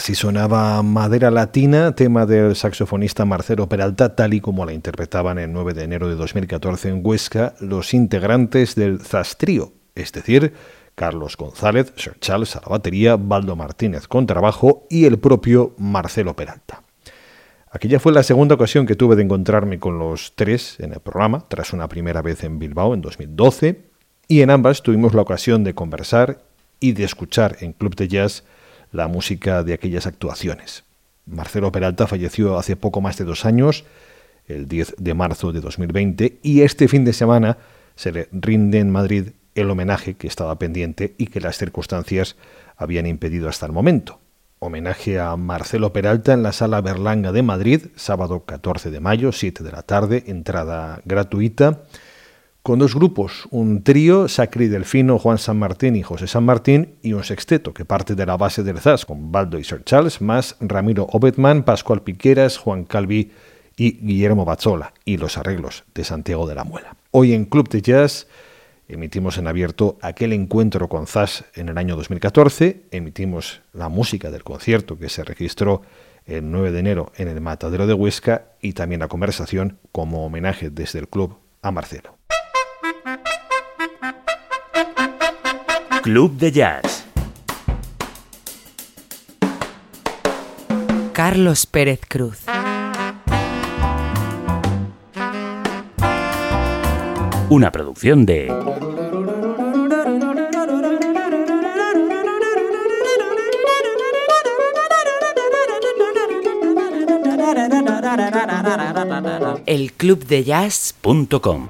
Así sonaba Madera Latina, tema del saxofonista Marcelo Peralta, tal y como la interpretaban el 9 de enero de 2014 en Huesca los integrantes del Zastrío, es decir, Carlos González, Sir Charles a la batería, Baldo Martínez con trabajo y el propio Marcelo Peralta. Aquella fue la segunda ocasión que tuve de encontrarme con los tres en el programa, tras una primera vez en Bilbao en 2012, y en ambas tuvimos la ocasión de conversar y de escuchar en Club de Jazz la música de aquellas actuaciones. Marcelo Peralta falleció hace poco más de dos años, el 10 de marzo de 2020, y este fin de semana se le rinde en Madrid el homenaje que estaba pendiente y que las circunstancias habían impedido hasta el momento. Homenaje a Marcelo Peralta en la Sala Berlanga de Madrid, sábado 14 de mayo, 7 de la tarde, entrada gratuita con dos grupos, un trío, Sacri Delfino, Juan San Martín y José San Martín, y un sexteto que parte de la base del ZAS con Baldo y Sir Charles, más Ramiro Obetman, Pascual Piqueras, Juan Calvi y Guillermo Bazzola, y los arreglos de Santiago de la Muela. Hoy en Club de Jazz emitimos en abierto aquel encuentro con ZAS en el año 2014, emitimos la música del concierto que se registró el 9 de enero en el Matadero de Huesca y también la conversación como homenaje desde el club a Marcelo. Club de Jazz. Carlos Pérez Cruz. Una producción de... El Club de Jazz.com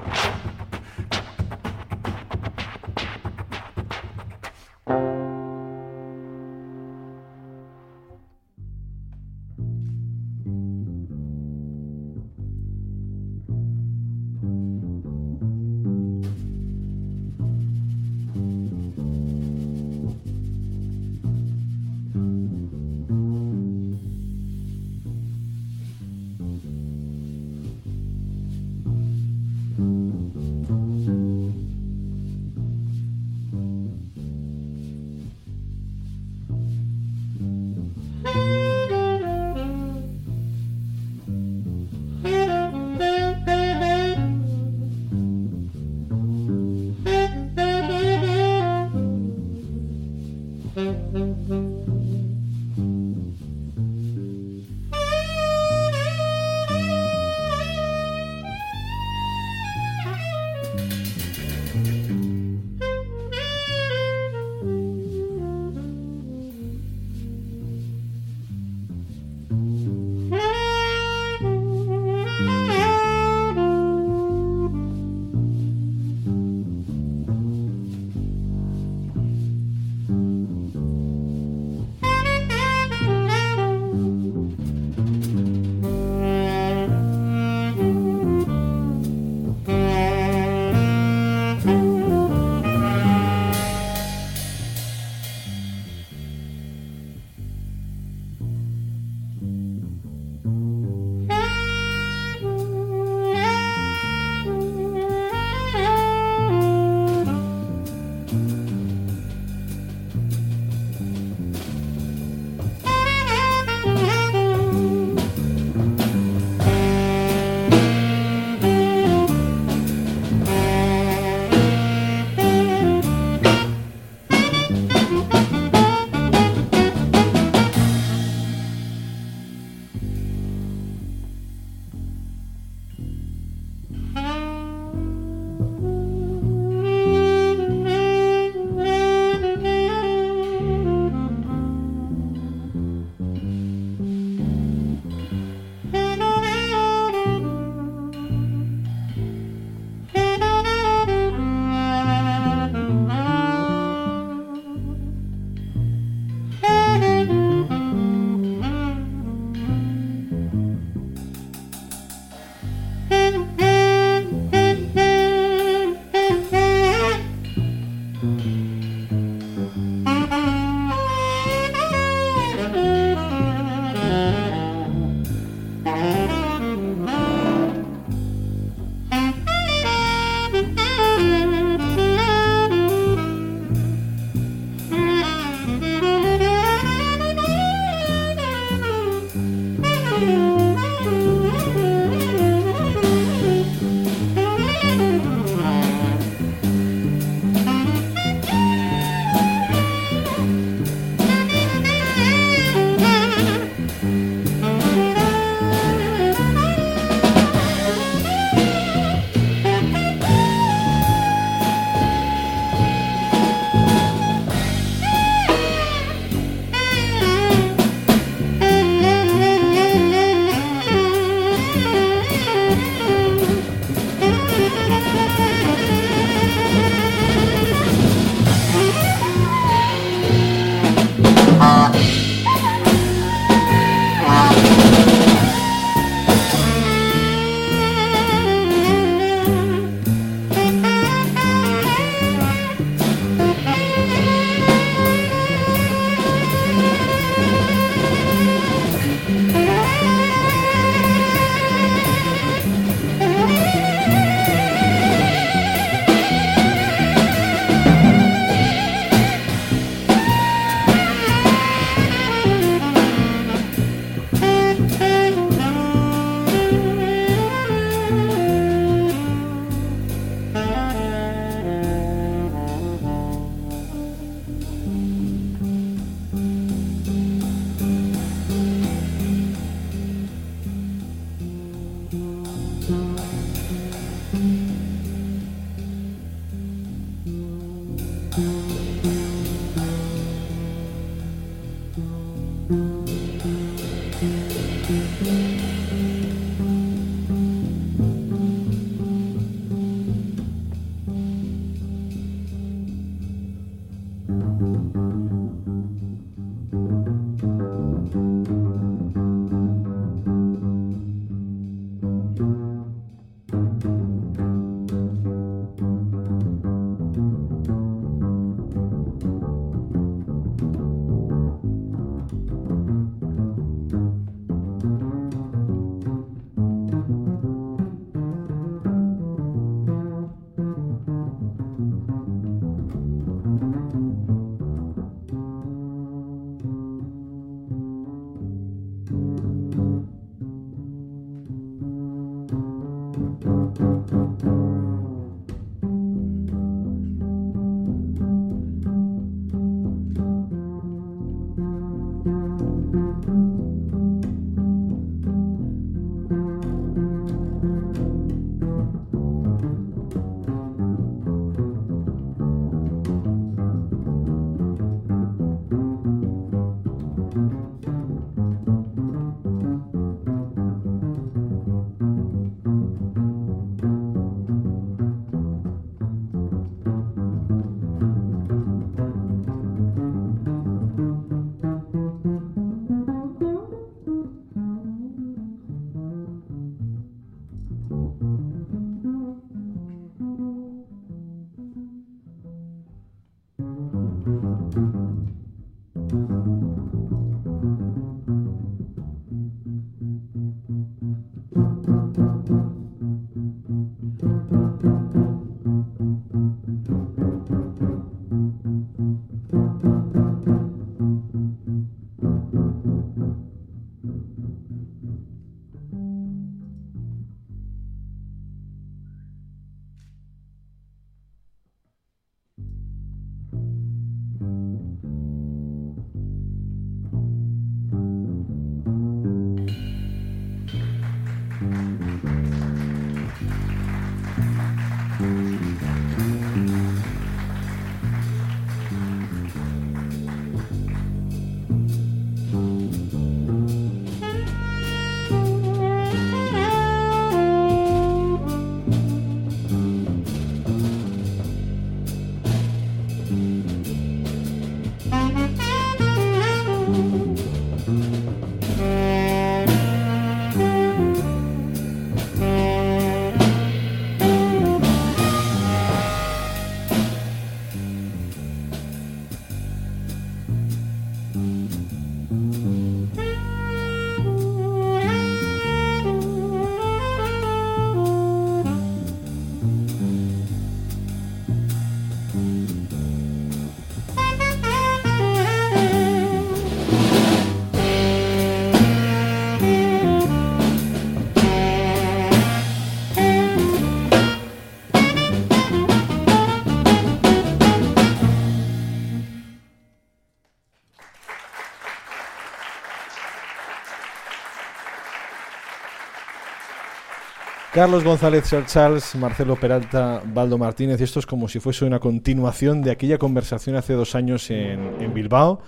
Carlos González Charles, Marcelo Peralta, Baldo Martínez, y esto es como si fuese una continuación de aquella conversación hace dos años en, Bilbao,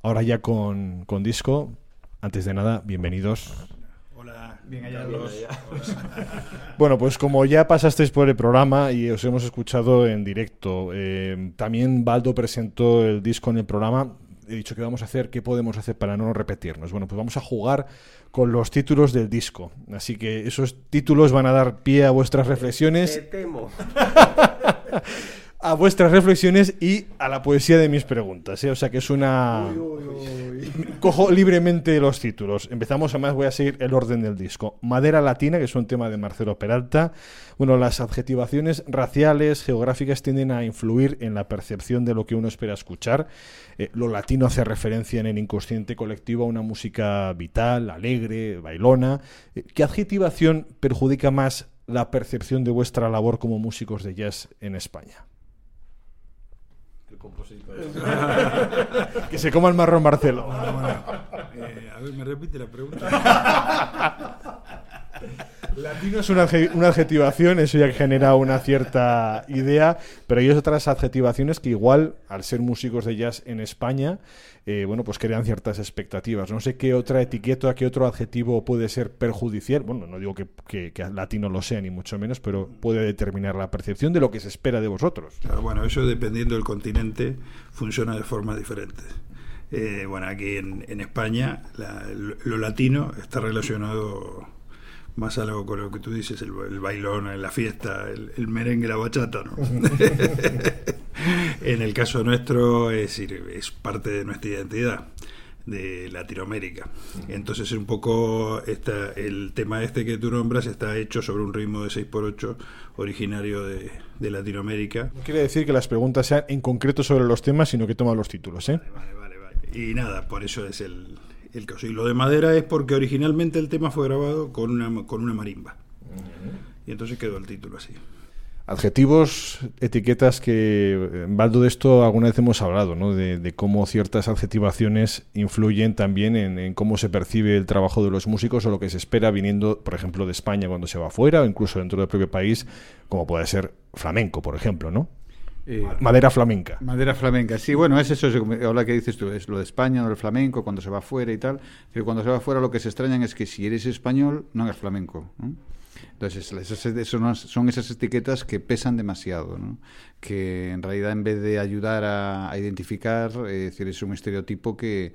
ahora ya con, disco. Antes de nada, bienvenidos. Hola, bien hallados. bueno, pues como ya pasasteis por el programa y os hemos escuchado en directo, eh, también Baldo presentó el disco en el programa he dicho que vamos a hacer, qué podemos hacer para no repetirnos. Bueno, pues vamos a jugar con los títulos del disco. Así que esos títulos van a dar pie a vuestras reflexiones. Te temo. a vuestras reflexiones y a la poesía de mis preguntas. ¿eh? O sea que es una... Cojo libremente los títulos. Empezamos, además voy a seguir el orden del disco. Madera Latina, que es un tema de Marcelo Peralta. Bueno, las adjetivaciones raciales, geográficas, tienden a influir en la percepción de lo que uno espera escuchar. Eh, lo latino hace referencia en el inconsciente colectivo a una música vital, alegre, bailona. Eh, ¿Qué adjetivación perjudica más la percepción de vuestra labor como músicos de jazz en España? que se coma el marrón Marcelo. Eh, a ver, me repite la pregunta. Latino es una, adjetivación, eso ya genera una cierta idea, pero hay otras adjetivaciones que igual, al ser músicos de jazz en España, eh, bueno, pues crean ciertas expectativas. No sé qué otra etiqueta, qué otro adjetivo puede ser perjudicial. Bueno, no digo que, que, latino lo sea, ni mucho menos, pero puede determinar la percepción de lo que se espera de vosotros. bueno, eso dependiendo del continente funciona de formas diferentes. Eh, bueno, aquí en, España lo latino está relacionado más algo con lo que tú dices, el, bailón, la fiesta, el, merengue, la bachata, ¿no? en el caso nuestro, es decir, es parte de nuestra identidad de Latinoamérica. Entonces es un poco esta, el tema este que tú nombras está hecho sobre un ritmo de 6x8 originario de, Latinoamérica. No quiere decir que las preguntas sean en concreto sobre los temas, sino que toma los títulos, ¿eh? Vale, vale, vale. Y nada, por eso es el, el caso. Y lo de madera es porque originalmente el tema fue grabado con una, con una marimba. Y entonces quedó el título así. Adjetivos, etiquetas que, Baldo, de esto alguna vez hemos hablado, ¿no? De, cómo ciertas adjetivaciones influyen también en, cómo se percibe el trabajo de los músicos o lo que se espera viniendo, por ejemplo, de España cuando se va afuera o incluso dentro del propio país, como puede ser flamenco, por ejemplo, ¿no? Eh, madera flamenca. Madera flamenca, sí, bueno, es eso, ahora que dices tú, es lo de España, no el flamenco, cuando se va afuera y tal, pero cuando se va afuera lo que se extrañan es que si eres español, no hagas flamenco. Entonces, eso, son esas etiquetas que pesan demasiado, ¿no? que en realidad en vez de ayudar a, identificar, eh, es decir, es un estereotipo que,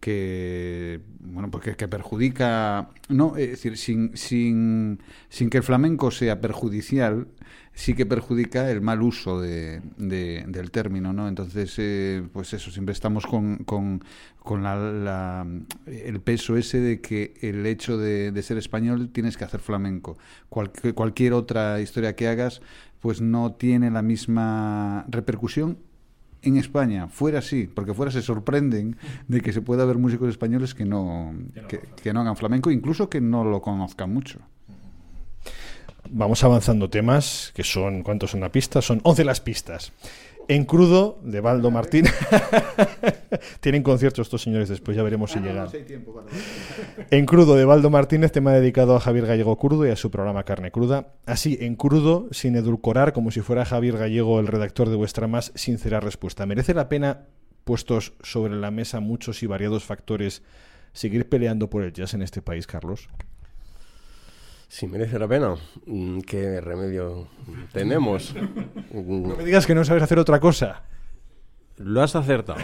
que bueno, porque que perjudica, no, es decir, sin, sin, sin que el flamenco sea perjudicial, sí que perjudica el mal uso de, del término, ¿no? Entonces, eh, pues eso, siempre estamos con, con, con la, el peso ese de que el hecho de, ser español tienes que hacer flamenco. cualquier otra historia que hagas, pues no tiene la misma repercusión en España. Fuera sí, porque fuera se sorprenden de que se pueda ver músicos españoles que no, que no hagan flamenco, incluso que no lo conozcan mucho vamos avanzando temas que son, ¿cuántos son la pista? Son 11 las pistas. En crudo, de Baldo Martín. Tienen conciertos estos señores después, ya veremos si ah, llegan. en crudo, de Baldo Martínez, tema dedicado a Javier Gallego Crudo y a su programa Carne Cruda. Así, en crudo, sin edulcorar, como si fuera Javier Gallego el redactor de vuestra más sincera respuesta. ¿Merece la pena, puestos sobre la mesa muchos y variados factores, seguir peleando por el jazz en este país, Carlos? Si merece la pena, mm, ¿qué remedio tenemos? No me digas que no sabes hacer otra cosa. Lo has acertado,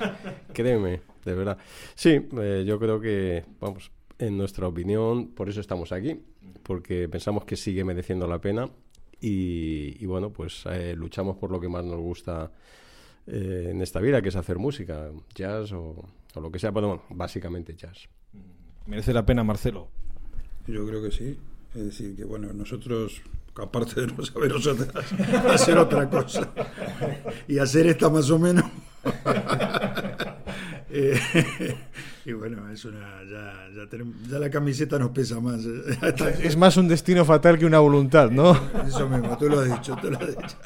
créeme, de verdad. Sí, eh, yo creo que, vamos, en nuestra opinión, por eso estamos aquí, porque pensamos que sigue mereciendo la pena y, bueno, pues eh, luchamos por lo que más nos gusta eh, en esta vida, que es hacer música, jazz o, o lo que sea, pero bueno, básicamente jazz. ¿Merece la pena, Marcelo? Yo creo que sí. Es decir, que bueno, nosotros, aparte de no saber hacer otra cosa y hacer esta más o menos. Eh, y bueno, es una, ya, ya, tenemos, ya, la camiseta nos pesa más. es más un destino fatal que una voluntad, ¿no? Eso mismo, tú lo has dicho, tú lo has dicho.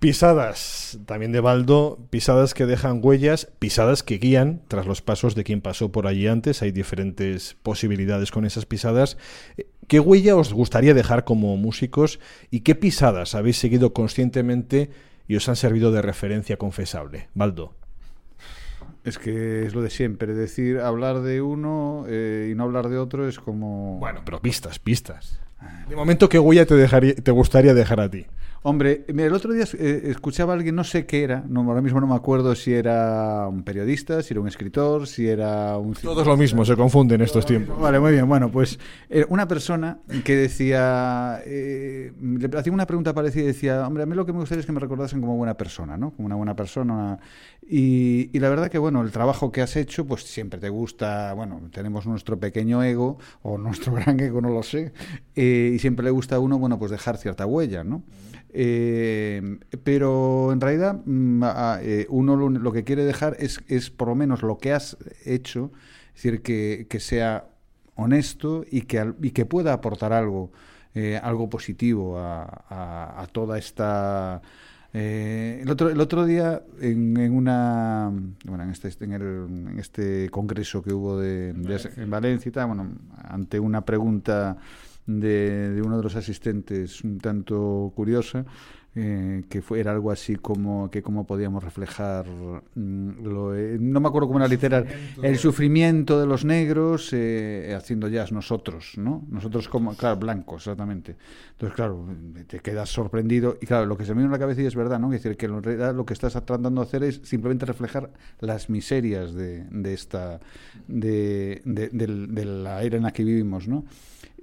Pisadas, también de Baldo, pisadas que dejan huellas, pisadas que guían tras los pasos de quien pasó por allí antes. Hay diferentes posibilidades con esas pisadas. ¿Qué huella os gustaría dejar como músicos y qué pisadas habéis seguido conscientemente y os han servido de referencia confesable? Baldo. Es que es lo de siempre, decir, hablar de uno eh, y no hablar de otro es como... Bueno, pero pistas, pistas. De momento, ¿qué huella te, dejaría, te gustaría dejar a ti? Hombre, el otro día eh, escuchaba a alguien, no sé qué era, no, ahora mismo no me acuerdo si era un periodista, si era un escritor, si era un... Todo es lo mismo, se confunde en estos tiempos. Vale, muy bien. Bueno, pues eh, una persona que decía, eh, le hacía una pregunta parecida y decía, hombre, a mí lo que me gustaría es que me recordasen como buena persona, ¿no? Como una buena persona. Y, y la verdad que, bueno, el trabajo que has hecho, pues siempre te gusta, bueno, tenemos nuestro pequeño ego o nuestro gran ego, no lo sé, y siempre le gusta a uno, bueno, pues dejar cierta huella, ¿no? Eh, pero en realidad mm, eh, uno lo, que quiere dejar es, es, por lo menos lo que has hecho, es decir, que, que sea honesto y que, y que pueda aportar algo, eh, algo positivo a, a, toda esta Eh, el, otro, el otro día, en, en una. Bueno, en este, en, el, en este congreso que hubo de, de- en Valencia y tal, bueno, ante una pregunta de, de uno de los asistentes un tanto curiosa, eh, que fue, era algo así como que cómo podíamos reflejar mm, lo, eh, no me acuerdo cómo era literal el sufrimiento de los negros eh, haciendo jazz nosotros no nosotros como claro blancos exactamente. Entonces claro te quedas sorprendido y claro lo que se me viene a la cabeza y es verdad no es decir que en realidad lo que estás tratando de hacer es simplemente reflejar las miserias de, de esta de, de, del- de la era en la que vivimos no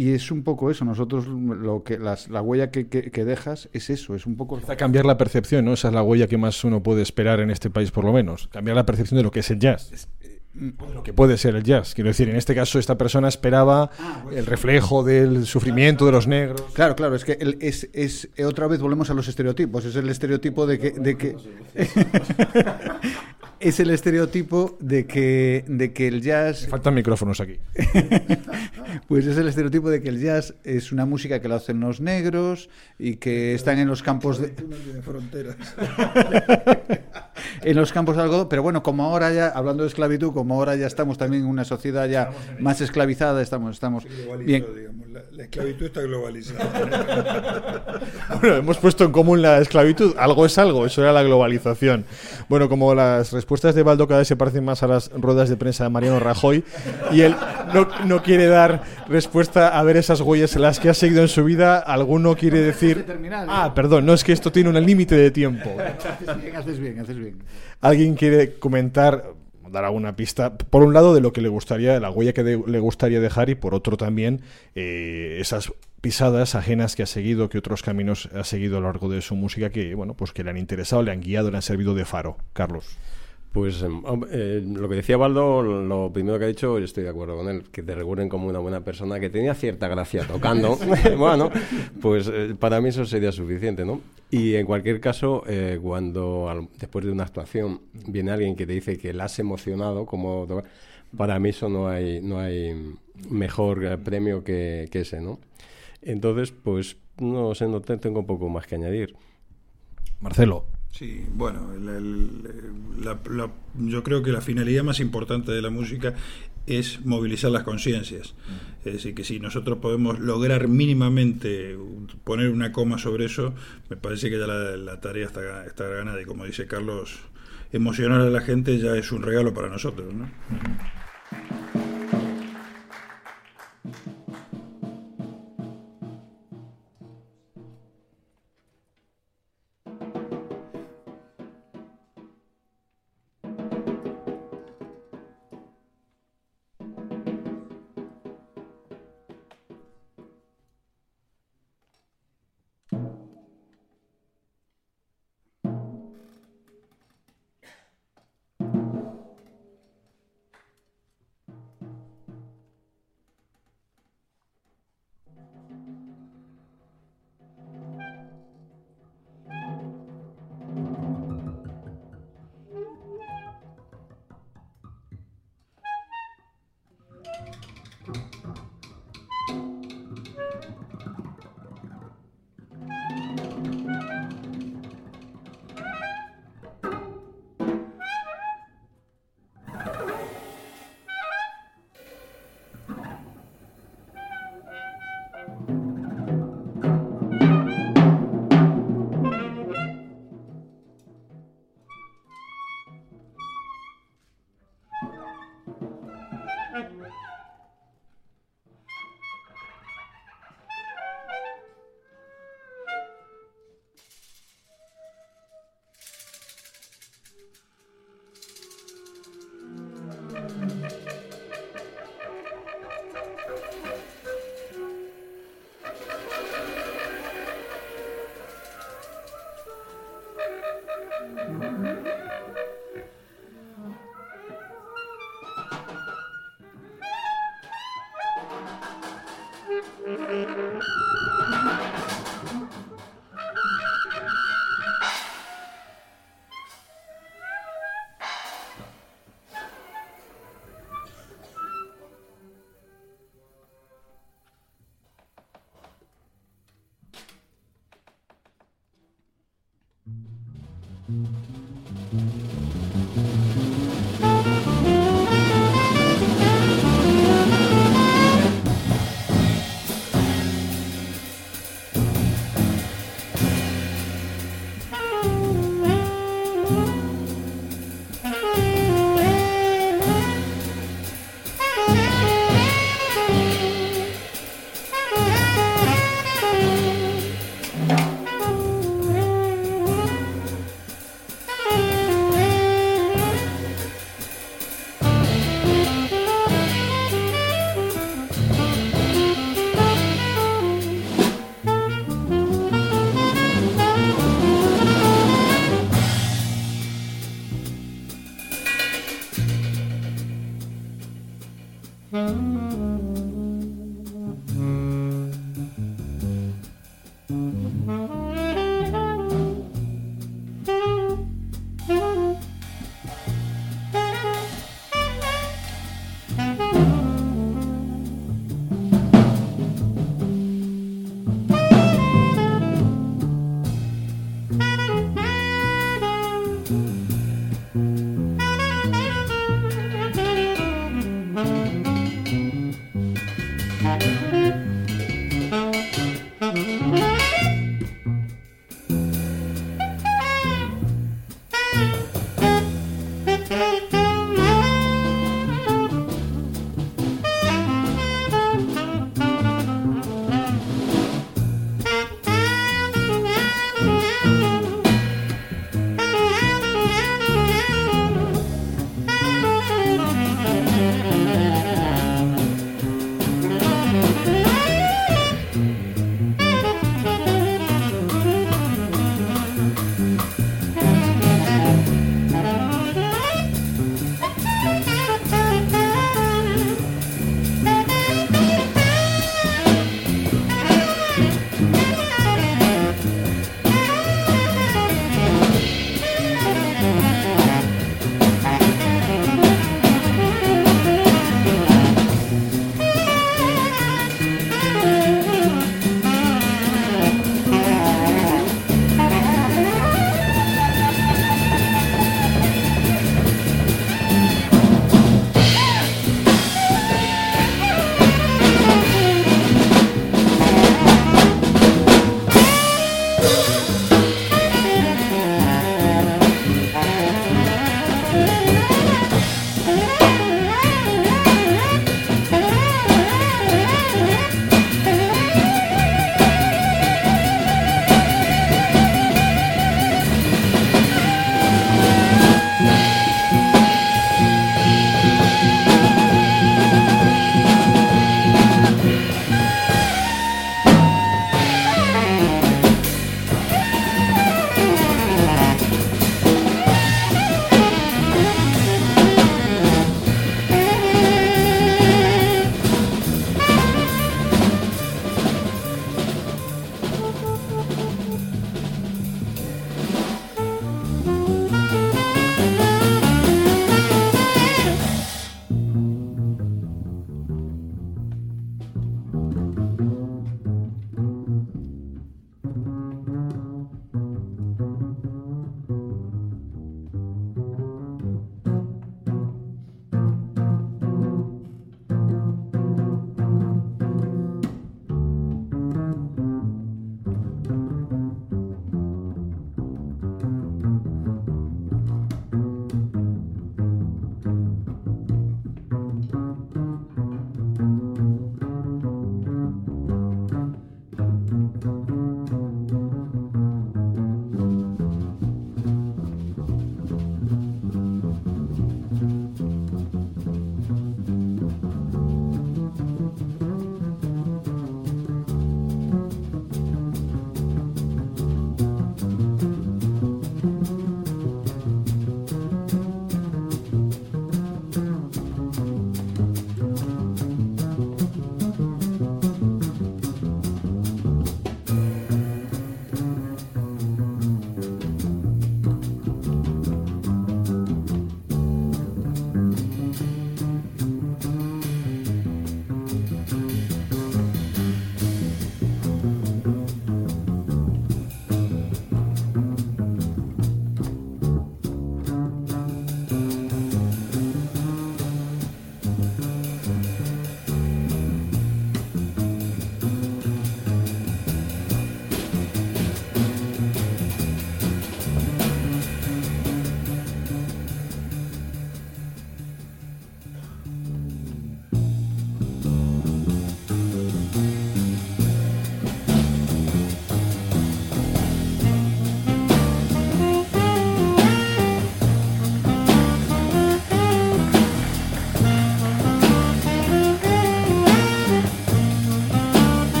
y es un poco eso, nosotros lo que las, la huella que, que, que dejas es eso, es un poco a cambiar la percepción, ¿no? Esa es la huella que más uno puede esperar en este país, por lo menos. Cambiar la percepción de lo que es el jazz. Lo que puede ser el jazz. Quiero decir, en este caso, esta persona esperaba el reflejo del sufrimiento de los negros. Claro, claro, es que el- es, es otra vez volvemos a los estereotipos. Es el estereotipo de que, de que es el estereotipo de que de que el jazz Faltan micrófonos aquí. pues es el estereotipo de que el jazz es una música que lo hacen los negros y que están en los campos de tienes fronteras. en los campos de algodón, pero bueno, como ahora ya hablando de esclavitud, como ahora ya estamos también en una sociedad ya más esclavizada, estamos estamos bien. digamos. La, la esclavitud está globalizada. Bueno, hemos puesto en común la esclavitud. Algo es algo, eso era la globalización. Bueno, como las respuestas de Baldo cada vez se parecen más a las ruedas de prensa de Mariano Rajoy y él no, no quiere dar respuesta a ver esas huellas en las que ha seguido en su vida, alguno quiere decir... terminar, ¿eh? Ah, perdón, no es que esto tiene un límite de tiempo. Haces bien, haces bien, haces Alguien quiere comentar, dar alguna pista, por un lado de lo que le gustaría, la huella que le gustaría dejar y por otro también eh, esas pisadas ajenas que ha seguido, que otros caminos ha seguido a lo largo de su música que, bueno, pues que le han interesado, le han guiado, le han servido de faro. Carlos. Pues em, eh, lo que decía Baldo, lo primero que ha dicho, yo estoy de acuerdo con él, que te recuerden como una buena persona que tenía cierta gracia tocando. bueno, pues eh, para mí eso sería suficiente, ¿no? Y en cualquier caso, eh, cuando al- después de una actuación viene alguien que te dice que la has emocionado, como para mí eso no hay, no hay mejor eh, premio que, que ese, ¿no? Entonces, pues no sé, no te- tengo un poco más que añadir. Marcelo. Sí, bueno, la- la- yo creo que la finalidad más importante de la música es movilizar las conciencias. Es decir, que si nosotros podemos lograr mínimamente poner una coma sobre eso, me parece que ya la, la tarea está, está ganada. Y como dice Carlos, emocionar a la gente ya es un regalo para nosotros. ¿no?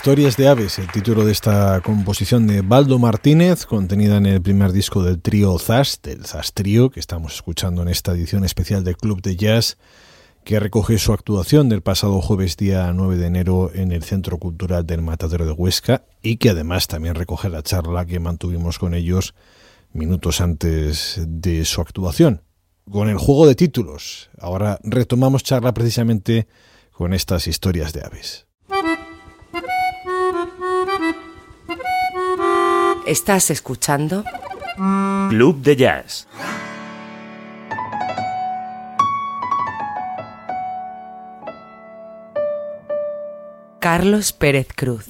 Historias de aves, el título de esta composición de Baldo Martínez, contenida en el primer disco del trío Zas, del Zas Trío, que estamos escuchando en esta edición especial del Club de Jazz, que recoge su actuación del pasado jueves día 9 de enero en el Centro Cultural del Matadero de Huesca y que además también recoge la charla que mantuvimos con ellos minutos antes de su actuación. Con el juego de títulos, ahora retomamos charla precisamente con estas historias de aves. Estás escuchando Club de Jazz. Carlos Pérez Cruz.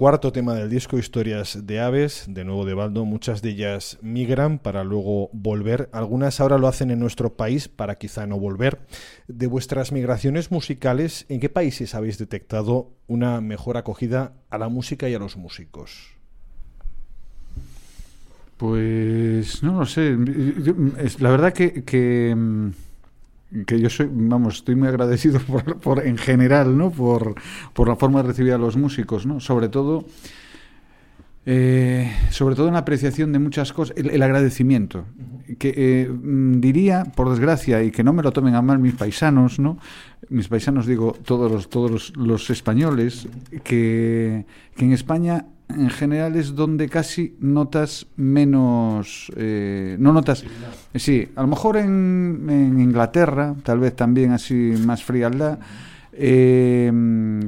Cuarto tema del disco, Historias de Aves, de nuevo de Baldo. Muchas de ellas migran para luego volver. Algunas ahora lo hacen en nuestro país para quizá no volver. De vuestras migraciones musicales, ¿en qué países habéis detectado una mejor acogida a la música y a los músicos? Pues no lo sé. La verdad que, que, mm, que yo soy, vamos, estoy muy agradecido por, por- en general, ¿no? Por, por la forma de recibir a los músicos, ¿no? Sobre todo, eh, sobre todo en la apreciación de muchas cosas, el, el agradecimiento. Que eh, mm, diría, por desgracia, y que no me lo tomen a mal mis paisanos, ¿no? Mis paisanos, digo, todos los, todos los, los españoles, que, que en España en general es donde casi notas menos eh, no notas sí a lo mejor en, en Inglaterra tal vez también así más frialdad eh,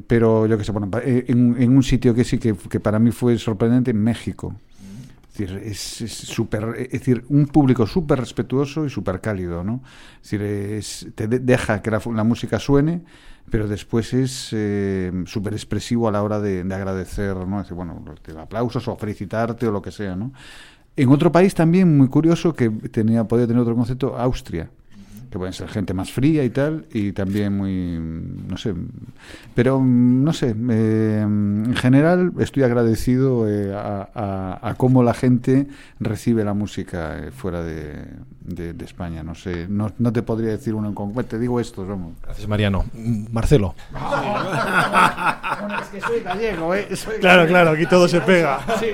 pero yo que sé bueno eh, en, en un sitio que sí que, para mí fue sorprendente en México es decir, es, es súper- es decir, un público súper respetuoso y súper cálido, ¿no? Es decir, es- te de- deja que la, la música suene, pero después es eh, súper expresivo a la hora de, de agradecer, ¿no? Decir, bueno, te aplausos o felicitarte o lo que sea, ¿no? En otro país también muy curioso que tenía podía tener otro concepto, Austria que pueden ser gente más fría y tal, y también muy, no sé, pero mm, no sé, eh, en general estoy agradecido eh, a cómo la gente recibe la música eh, fuera de, de- de España, no sé, no, no te podría decir uno en concreto, te digo esto, vamos. Gracias, Mariano. Marcelo. Bueno, es que soy gallego, ¿eh? Soy Claro, claro, aquí todo se pega. Sí,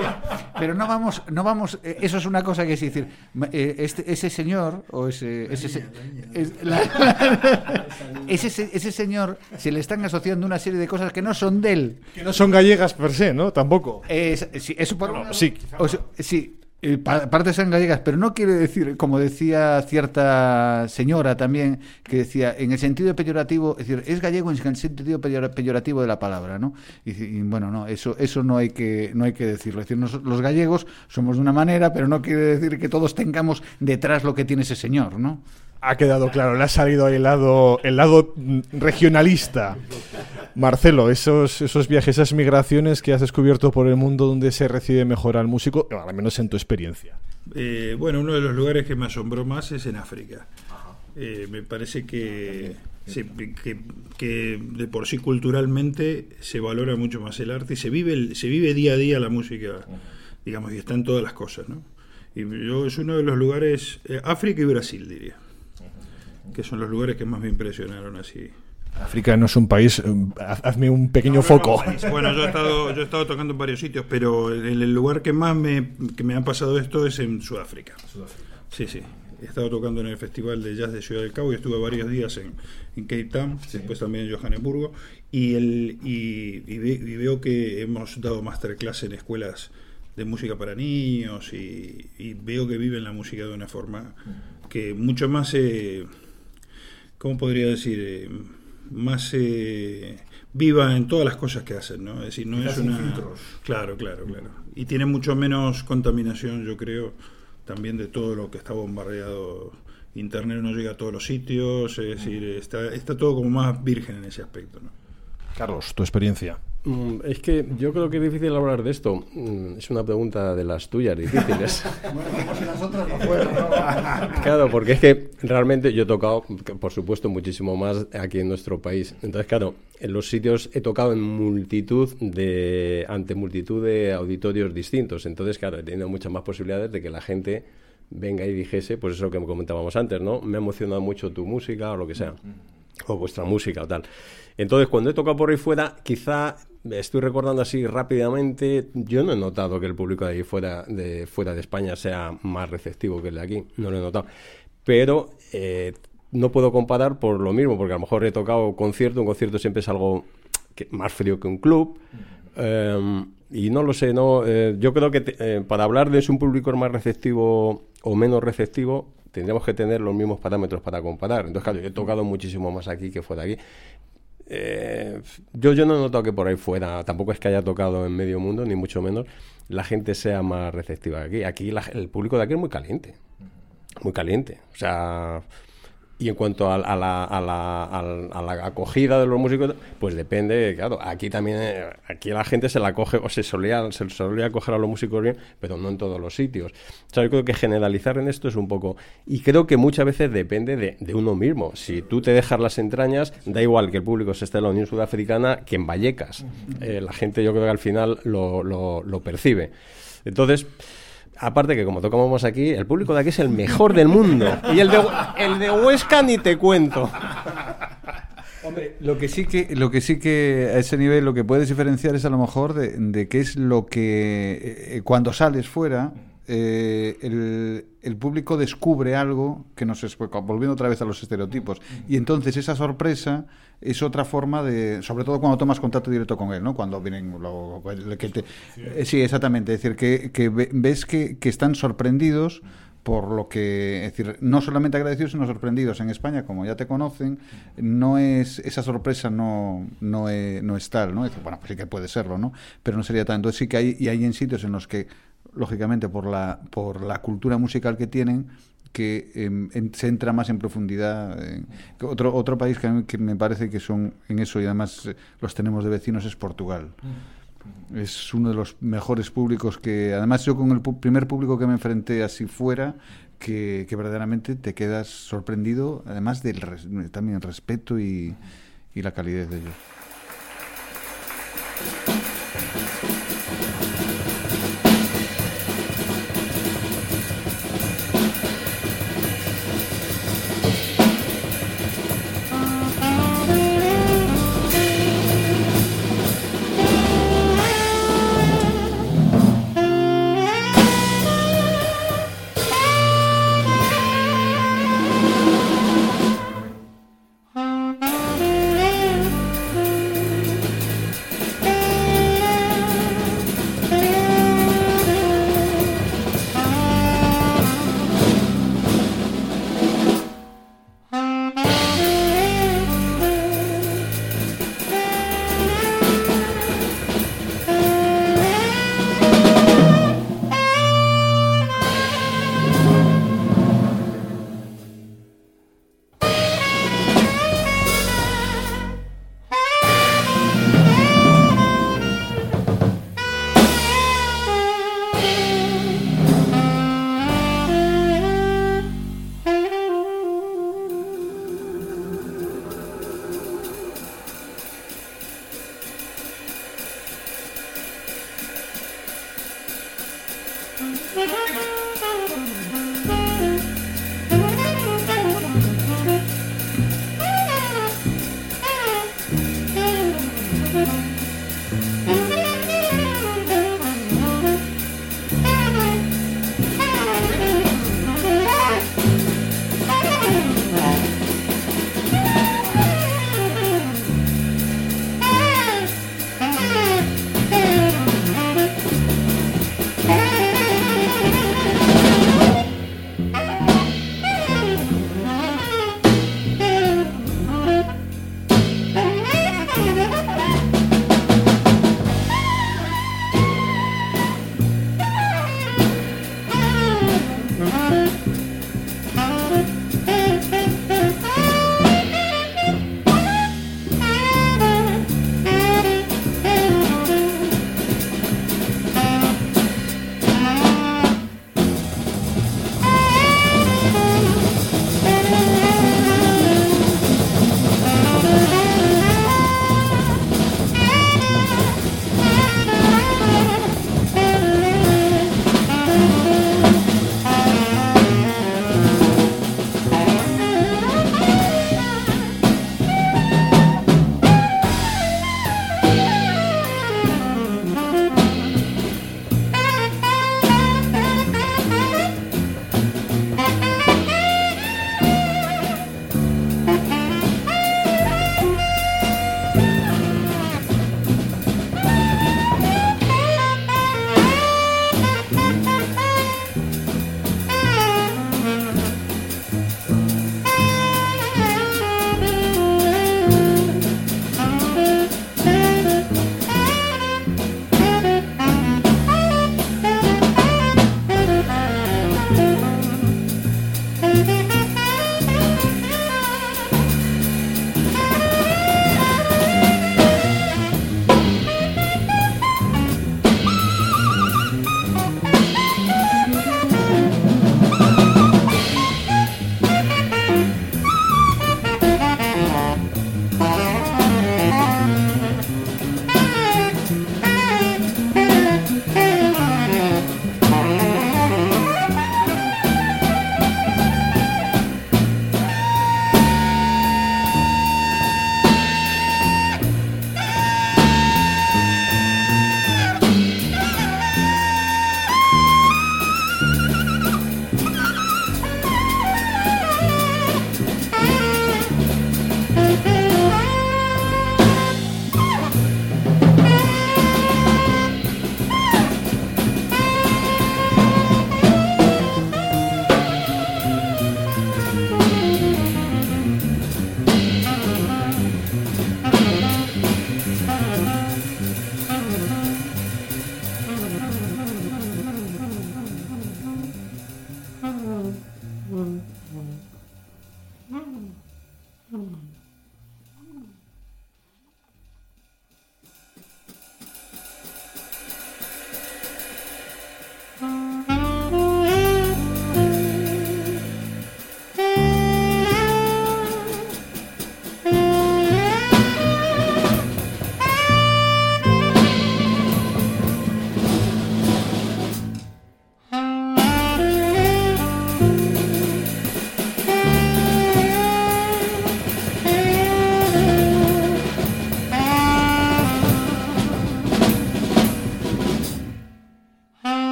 pero no vamos, no vamos, eh, eso es una cosa que es decir, eh, este, ese señor o ese, ese, ese, se- ese señor se le están asociando una serie de cosas que no son de él. Que no son gallegas per se, ¿no? Tampoco. Es- sí, eso por un lado. sí. O sea, sí, eh, pa- partes son gallegas, pero no quiere decir, como decía cierta señora también, que decía, en el sentido peyorativo, es decir, es gallego en el sentido peyor- peyorativo de la palabra, ¿no? Y, bueno, no, eso, eso no hay que, no hay que decirlo. Es decir, los gallegos somos de una manera, pero no quiere decir que todos tengamos detrás lo que tiene ese señor, ¿no? Ha quedado claro, le ha salido el lado, el lado mm, regionalista. Marcelo, esos, esos viajes, esas migraciones que has descubierto por el mundo donde se recibe mejor al músico, al menos en tu experiencia. Eh, bueno, uno de los lugares que me asombró más es en África. Eh, me parece que, que de por sí culturalmente se valora mucho más el arte y se vive, el- se vive día a día la música, digamos, y están todas las cosas, ¿no? Y yo es uno de los lugares, eh, África y Brasil diría, que son los lugares que más me impresionaron así. África no es un país, eh, haz- hazme un pequeño foco. Bueno, yo he, estado, yo he estado tocando en varios sitios, pero el, el lugar que más me, que me ha pasado esto es en Sudáfrica. Sí, sí. He estado tocando en el Festival de Jazz de Ciudad del Cabo y estuve varios días en, en Cape Town, después también en Johannesburgo. Y, el, y, y ve- y veo que hemos dado masterclass en escuelas de música para niños y, y veo que viven la música de una forma que mucho más, eh, ¿cómo podría decir? Eh, más eh, viva en todas las cosas que hacen, ¿no? Es decir, no es una... Claro, claro, claro. Y tiene mucho menos contaminación, yo creo, también de todo lo que está bombardeado. Internet no llega a todos los sitios, es decir, está, está todo como más virgen en ese aspecto, ¿no? Carlos, tu experiencia. Mm, Es que yo creo que es difícil hablar de esto. Mm, Es una pregunta de las tuyas difíciles. Claro, porque es que realmente yo he tocado, por supuesto, muchísimo más aquí en nuestro país. Entonces, claro, en los sitios he tocado en multitud de, ante multitud de auditorios distintos. Entonces, claro, he tenido muchas más posibilidades de que la gente venga y dijese, pues eso que comentábamos antes, ¿no? Me ha emocionado mucho tu música o lo que sea, o vuestra música o tal. Entonces, cuando he tocado por ahí fuera, quizá estoy recordando así rápidamente, yo no he notado que el público de ahí fuera de, fuera de España sea más receptivo que el de aquí, no lo he notado. Pero eh, no puedo comparar por lo mismo, porque a lo mejor he tocado concierto, un concierto siempre es algo que- más frío que un club. eh, y no lo sé, no eh, yo creo que te- eh, para hablar de si un público es más receptivo o menos receptivo, tendríamos que tener los mismos parámetros para comparar. Entonces, claro, yo he tocado muchísimo más aquí que fuera de aquí. Eh, yo, yo no he notado que por ahí fuera, tampoco es que haya tocado en medio mundo, ni mucho menos, la gente sea más receptiva que aquí. Aquí la- el público de aquí es muy caliente, muy caliente. O sea, y en cuanto a, a la, a, la, al- a la acogida de los músicos, pues depende, claro, aquí también, eh, aquí la gente se la coge, o se solía, se solía coger a los músicos bien, pero no en todos los sitios. O sea, yo creo que generalizar en esto es un poco, y creo que muchas veces depende de, de uno mismo. Si tú te dejas las entrañas, da igual que el público se esté en la Unión Sudafricana que en Vallecas. Eh, la gente yo creo que al final lo, lo, lo percibe. Entonces, Aparte que como tocamos aquí, el público de aquí es el mejor del mundo. Y el de, el de Huesca ni te cuento. Hombre, lo que sí que lo que sí que a ese nivel lo que puedes diferenciar es a lo mejor de, de qué es lo que eh, cuando sales fuera eh, el, el público descubre algo que nos es volviendo otra vez a los estereotipos y entonces esa sorpresa es otra forma de sobre todo cuando tomas contacto directo con él no cuando vienen lo, que te, eh, sí exactamente es decir que, que ve- ves que, que están sorprendidos por lo que, es decir, no solamente agradecidos, sino sorprendidos. En España, como ya te conocen, no es esa sorpresa no, no, es, no es tal, ¿no? Es bueno, pues sí que puede serlo, ¿no? Pero no sería tanto. Entonces sí que hay, y hay en sitios en los que, lógicamente, por la, por la cultura musical que tienen, que en- se entra más en profundidad. que otro, otro país que, a mí- que me parece que son en eso, y además eh, los tenemos de vecinos, es Portugal. Es uno de los mejores públicos que, además yo con el pu- primer público que me enfrenté así fuera, que, que verdaderamente te quedas sorprendido, además del res- también el respeto y, y la calidez de ellos.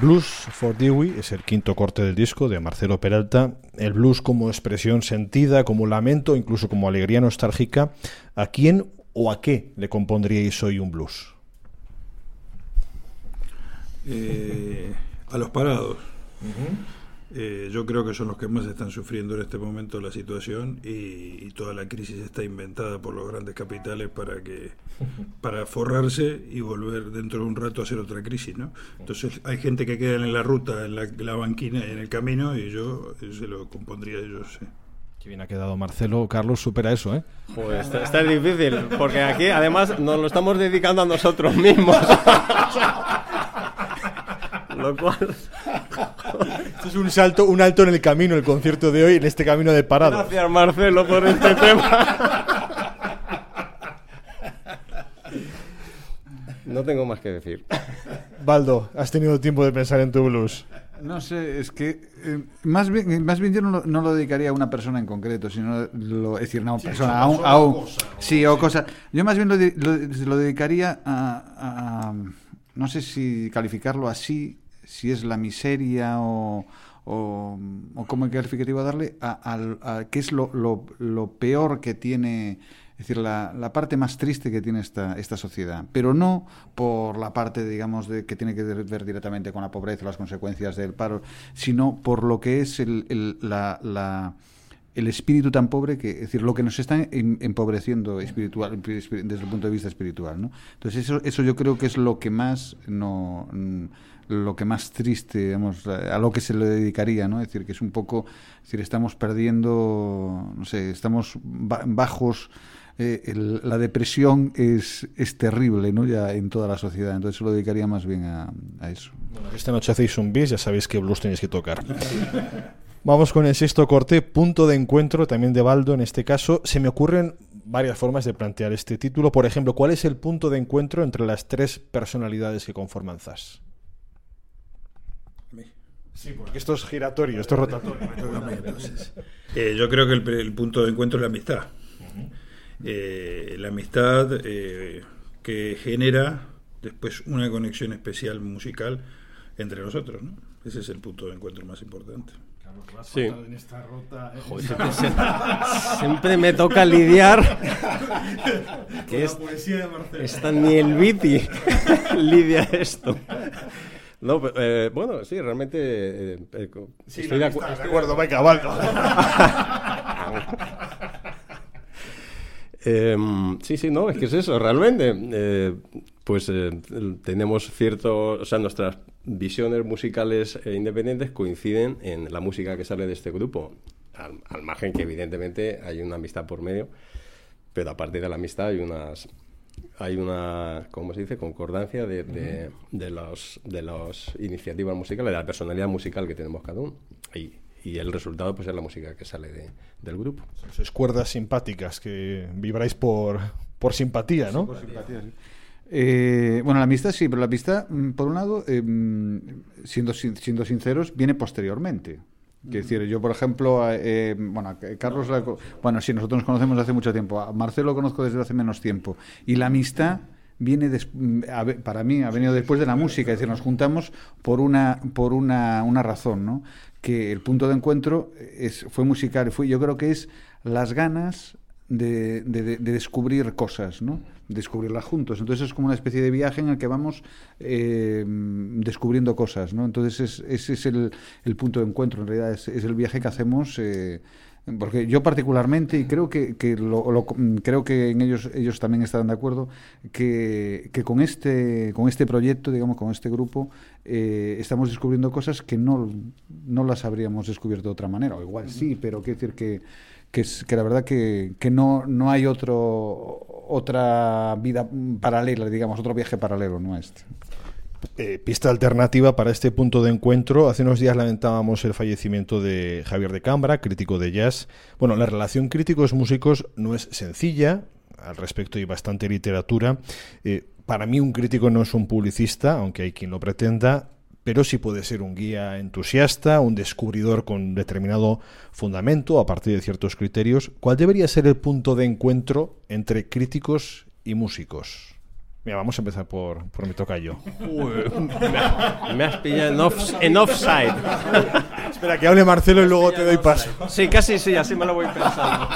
Blues for Dewey es el quinto corte del disco de Marcelo Peralta. El blues como expresión sentida, como lamento, incluso como alegría nostálgica. ¿A quién o a qué le compondríais hoy un blues? Eh, a los parados. Eh, yo creo que son los que más están sufriendo en este momento la situación y, y toda la crisis está inventada por los grandes capitales para que para forrarse y volver dentro de un rato a hacer otra crisis, ¿no? Entonces hay gente que queda en la ruta, en la, banquina y en el camino y yo se lo compondría a ellos. sí. Qué bien ha quedado Marcelo. Carlos supera eso, ¿eh? Pues está, está difícil, porque aquí además nos lo estamos dedicando a nosotros mismos. lo cual. Esto es un salto, un alto en el camino, el concierto de hoy, en este camino de parado. Gracias, Marcelo, por este tema. No tengo más que decir. Baldo, has tenido tiempo de pensar en tu blues. No sé, es que eh, más, bien, más bien yo no lo, no lo dedicaría a una persona en concreto, sino lo, es decir, no a una persona, a un, a un- sí, o cosa. Yo más bien lo, dedicaría a, a- no sé si calificarlo así, si es la miseria o, o, o cómo calificativo darle, a, al- a qué es lo, lo, lo peor que tiene, es decir, la, la parte más triste que tiene esta, esta sociedad, pero no por la parte, digamos, de, que tiene que ver directamente con la pobreza, las consecuencias del paro, sino por lo que es el, el- la, la- el espíritu tan pobre que, es decir, lo que nos está em- empobreciendo espiritual, desde el punto de vista espiritual, ¿no? Entonces eso, eso yo creo que es lo que más no lo que más triste, digamos, a lo que se le dedicaría, ¿no? Es decir, que es un poco, es decir, estamos perdiendo, no sé, estamos ba- bajos, eh, la depresión es, es terrible, ¿no? Ya en toda la sociedad, entonces se lo dedicaría más bien a, eso. Bueno, esta noche hacéis un bis, ya sabéis qué blues tenéis que tocar. Vamos con el sexto corte, punto de encuentro, también de Baldo en este caso. Se me ocurren varias formas de plantear este título. Por ejemplo, ¿cuál es el punto de encuentro entre las tres personalidades que conforman ZAS? Sí, porque esto es giratorio, esto es rotatorio. Eh, yo creo que el, el punto de encuentro es la amistad. Eh, la amistad eh, que genera después una conexión especial musical entre nosotros. ¿no? Ese es el punto de encuentro más importante. Sí. Joder, siempre, se- siempre me toca lidiar. que es, está ni el Viti lidia esto. No, eh, bueno, sí, realmente eh, eh, co- estoy de acu- De acuerdo, venga, Baldo. Em, sí, sí, no, es que es eso, realmente. Eh, pues tenemos cierto, o sea, nuestras visiones musicales eh, independientes coinciden en la música que sale de este grupo, al, al margen que evidentemente hay una amistad por medio, pero aparte de la amistad hay unas hay una, ¿cómo se dice?, concordancia de, de, de los de las iniciativas musicales, de la personalidad musical que tenemos cada uno. Y, y el resultado pues es la música que sale de- del grupo. Sois cuerdas simpáticas que vibráis por, por simpatía, ¿no? Por simpatía, sí. Eh, bueno, la amistad sí, pero la amistad, mm, por un lado, eh, siendo, siendo sinceros, viene posteriormente. Quiero decir, yo, por ejemplo, eh, bueno, Carlos, bueno, sí, nosotros nos conocemos desde hace mucho tiempo. A Marcelo lo conozco desde hace menos tiempo. Y la amistad viene, des- mm, a para mí, ha venido después de la música. Es decir, nos juntamos por una, por una, una razón, ¿no? Que el punto de encuentro es, fue musical. Fue, yo creo que es las ganas de- de descubrir cosas, ¿no? Descubrirlas juntos. Entonces es como una especie de viaje en el que vamos eh, descubriendo cosas, ¿no? Entonces es- ese es el, el punto de encuentro, en realidad es, es el viaje que hacemos. eh, porque yo particularmente, y creo que, que lo- lo- creo que en ellos ellos también estarán de acuerdo, que, que con este con este proyecto, digamos, con este grupo, eh, estamos descubriendo cosas que no, no las habríamos descubierto de otra manera. O igual sí, pero quiero decir que, que, es, que la verdad que, que no, no hay otro otra vida paralela, digamos, otro viaje paralelo, no este. Eh, pista alternativa para este punto de encuentro. Hace unos días lamentábamos el fallecimiento de Javier de Cambra, crítico de jazz. Bueno, la relación críticos-músicos no es sencilla. Al respecto hay bastante literatura. Eh, para mí un crítico no es un publicista, aunque hay quien lo pretenda, pero sí puede ser un guía entusiasta, un descubridor con determinado fundamento a partir de ciertos criterios. ¿Cuál debería ser el punto de encuentro entre críticos y músicos? Mira, vamos a empezar por, por mi tocayo. Me has pillado en, off- en offside. Espera, que hable Marcelo y luego te doy paso. Sí, casi sí, así me lo voy pensando.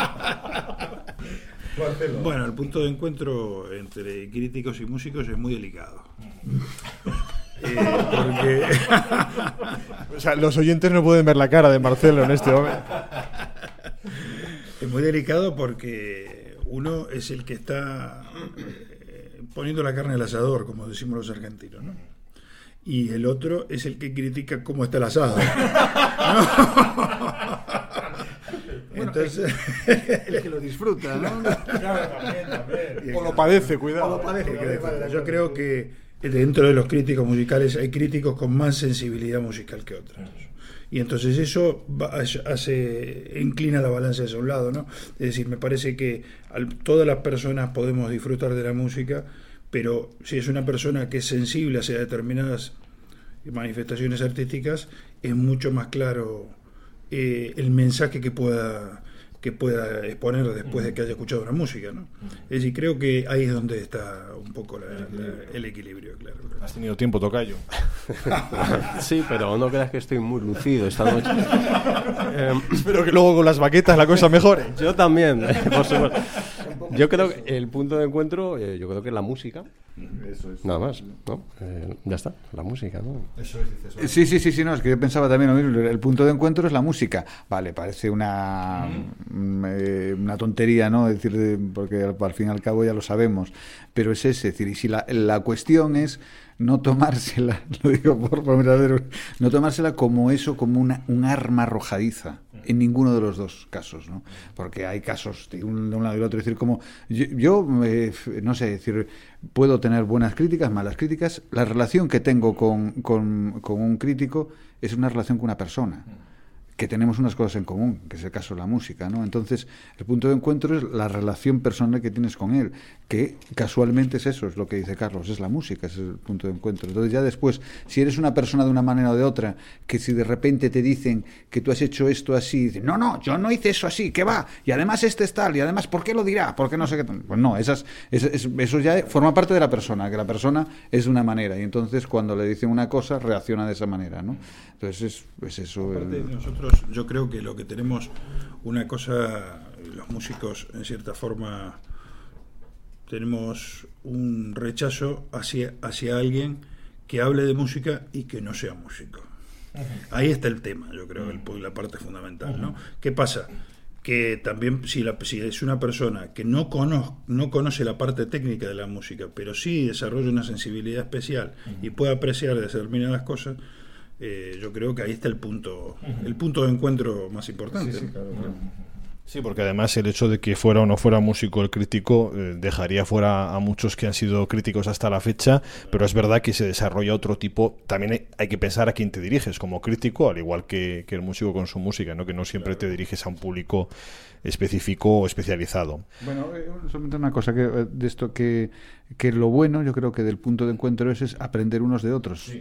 Bueno, el punto de encuentro entre críticos y músicos es muy delicado. Porque O sea, los oyentes no pueden ver la cara de Marcelo en este momento. es muy delicado porque uno es el que está eh, poniendo la carne al asador, como decimos los argentinos, ¿no? Y el otro es el que critica cómo está el asado. ¿no? Entonces, El que lo disfruta, ¿no? O lo padece, cuidado. Yo creo que dentro de los críticos musicales hay críticos con más sensibilidad musical que otros. Y entonces eso hace, inclina la balanza hacia un lado, ¿no? Es decir, me parece que todas las personas podemos disfrutar de la música, pero si es una persona que es sensible hacia determinadas manifestaciones artísticas, es mucho más claro eh, el mensaje que pueda que pueda exponer después de que haya escuchado una música, ¿no? Es decir, creo que ahí es donde está un poco la- la- el equilibrio, claro. Has tenido tiempo, tocayo. Sí, pero no creas que estoy muy lucido esta noche. Em, Espero que luego con las baquetas la cosa mejore. yo también, por supuesto. Yo creo que el punto de encuentro, eh, yo creo que es la música. Nada más, ¿no? Eh, ya está, la música, ¿no? Sí, sí, sí, sí, no, es que yo pensaba también lo mismo. El punto de encuentro es la música. Vale, parece una, mm, eh, una tontería, ¿no? Es decir, de- porque al, al fin y al cabo ya lo sabemos. Pero es ese, es decir, y si la, la cuestión es no tomársela, lo digo por, por no tomársela como eso, como una, un arma arrojadiza. En ninguno de los dos casos, ¿no? Porque hay casos de un, de un lado y del otro. Es decir, como yo, yo, eh, no sé, decir, puedo tener buenas críticas, malas críticas. La relación que tengo con, con, con un crítico es una relación con una persona que tenemos unas cosas en común, que es el caso de la música, ¿no? Entonces, el punto de encuentro es la relación personal que tienes con él, que casualmente es eso, es lo que dice Carlos, es la música, ese es el punto de encuentro. Entonces, ya después, si eres una persona de una manera o de otra, que si de repente te dicen que tú has hecho esto así, dicen, no, no, yo no hice eso así, ¿qué va? Y además este es tal, y además, ¿por qué lo dirá? ¿Por qué no sé qué? Pues no, esas, es- es- eso ya forma parte de la persona, que la persona es de una manera, y entonces cuando le dicen una cosa, reacciona de esa manera, ¿no? Entonces, es, es eso. el- nosotros, yo creo que lo que tenemos, una cosa, los músicos, en cierta forma, tenemos un rechazo hacia, hacia alguien que hable de música y que no sea músico. Ahí está el tema, yo creo, el la parte fundamental, ¿no? ¿Qué pasa? Que también, si, la, si es una persona que no, cono- no conoce la parte técnica de la música, pero sí desarrolla una sensibilidad especial y puede apreciar determinadas cosas, eh, yo creo que ahí está el punto, el punto de encuentro más importante. Sí, porque además el hecho de que fuera o no fuera músico el crítico eh, dejaría fuera a muchos que han sido críticos hasta la fecha, pero es verdad que se desarrolla otro tipo. También hay, hay que pensar a quién te diriges como crítico, al igual que, que el músico con su música, ¿no? que no siempre te diriges a un público específico o especializado. Bueno, eh, solamente una cosa que eh, de esto que, que lo bueno, yo creo que del punto de encuentro ese es aprender unos de otros.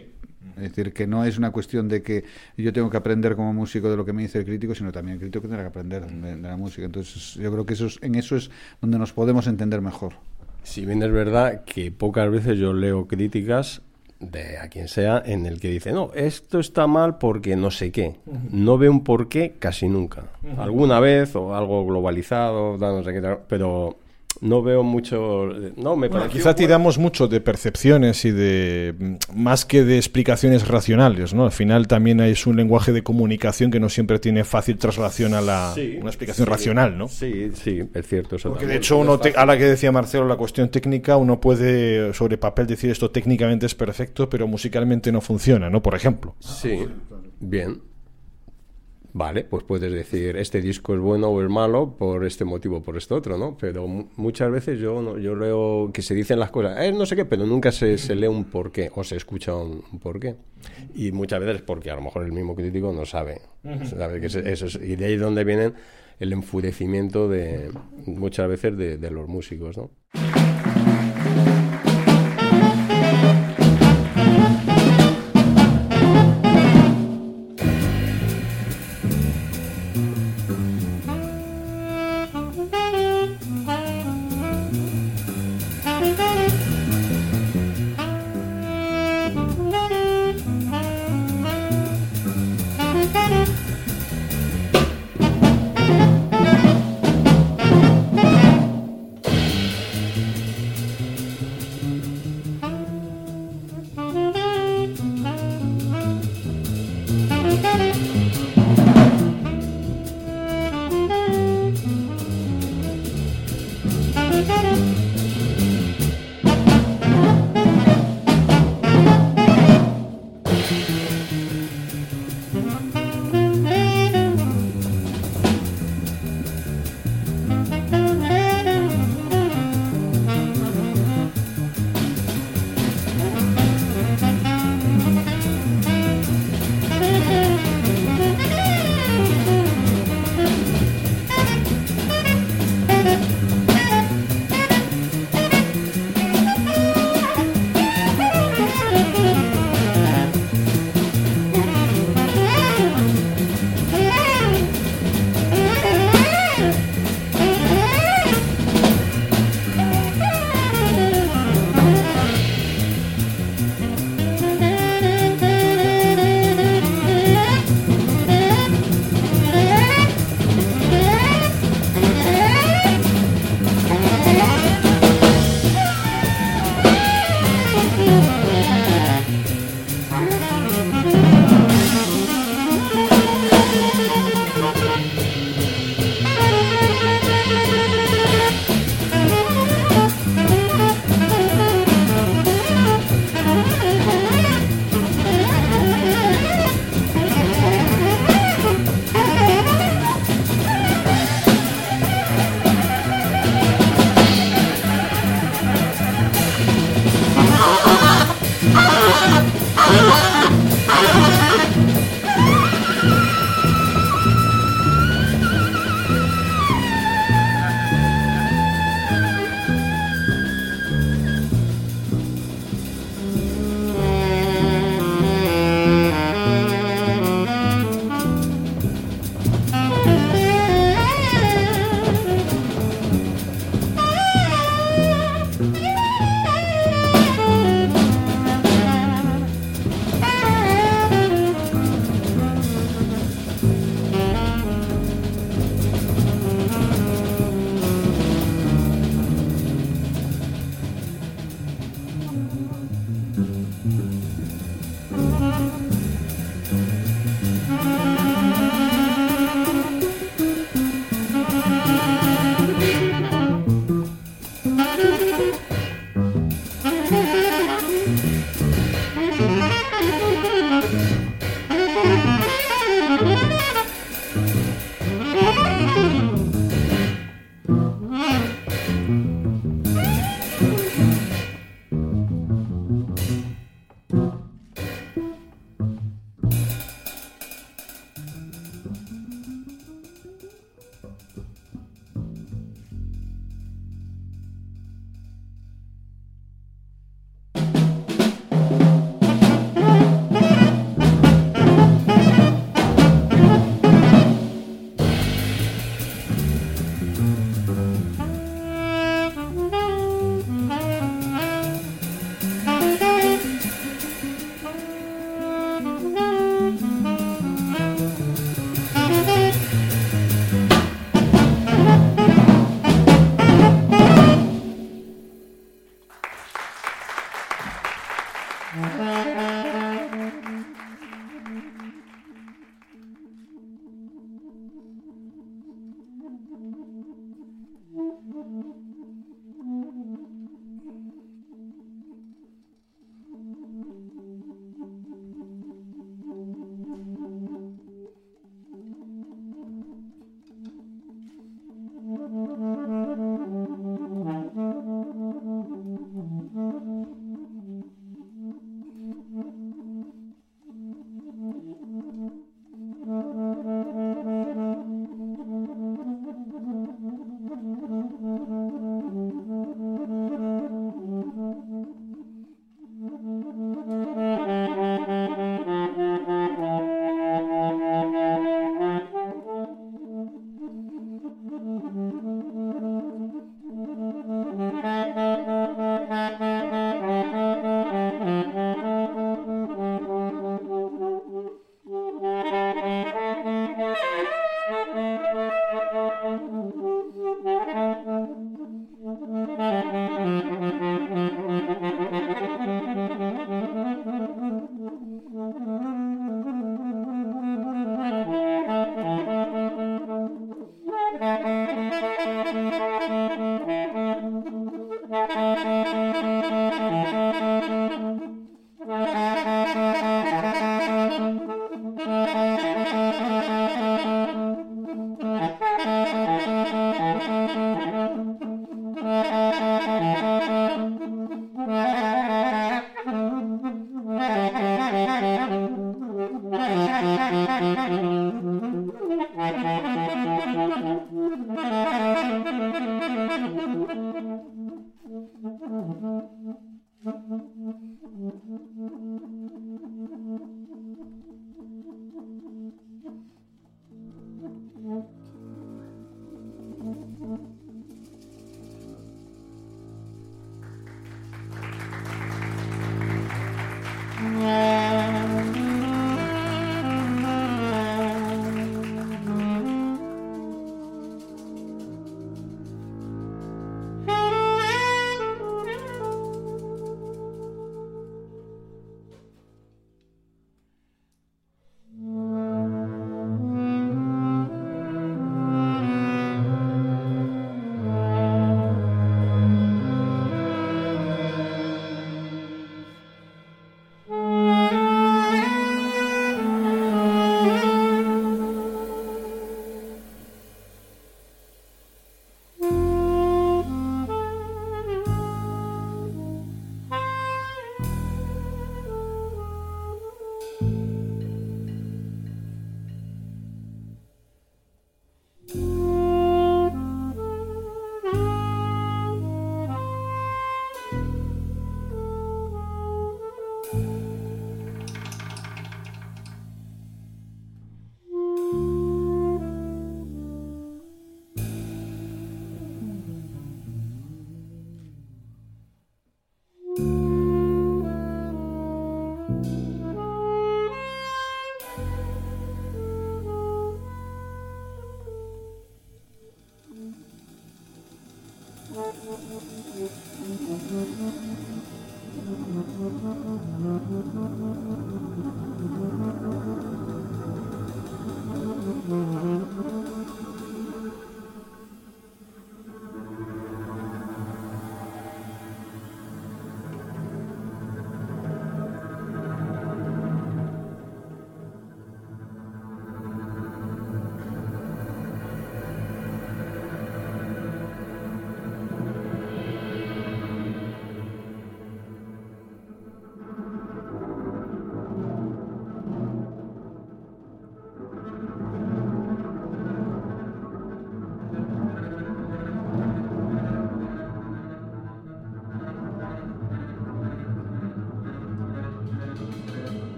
Es decir, que no es una cuestión de que yo tengo que aprender como músico de lo que me dice el crítico, sino también el crítico tendrá que aprender de, de la música. Entonces, yo creo que eso es- en eso es donde nos podemos entender mejor. Si bien es verdad que pocas veces yo leo críticas de a quien sea en el que dice, no, esto está mal porque no sé qué. No veo un porqué casi nunca. Alguna vez o algo globalizado, da no sé qué, tal, pero no veo mucho... No, me Bueno, quizá tiramos mucho de percepciones y de mm, más que de explicaciones racionales, ¿no? Al final también es un lenguaje de comunicación que no siempre tiene fácil traslación a la Sí, una explicación sí, racional, ¿no? Sí, sí, es cierto. Eso Porque de hecho uno, te- a la que decía Marcelo, la cuestión técnica, uno puede sobre papel decir esto técnicamente es perfecto, pero musicalmente no funciona, ¿no? Por ejemplo. Sí, bien. Vale, pues puedes decir este disco es bueno o es malo por este motivo o por este otro, ¿no? Pero mu- muchas veces yo no, yo leo que se dicen las cosas, eh, no sé qué, pero nunca se, se lee un porqué o se escucha un, un porqué. Y muchas veces porque a lo mejor el mismo crítico no sabe. sabe que eso es- y de ahí es donde viene el enfurecimiento de muchas veces de, de los músicos, ¿no?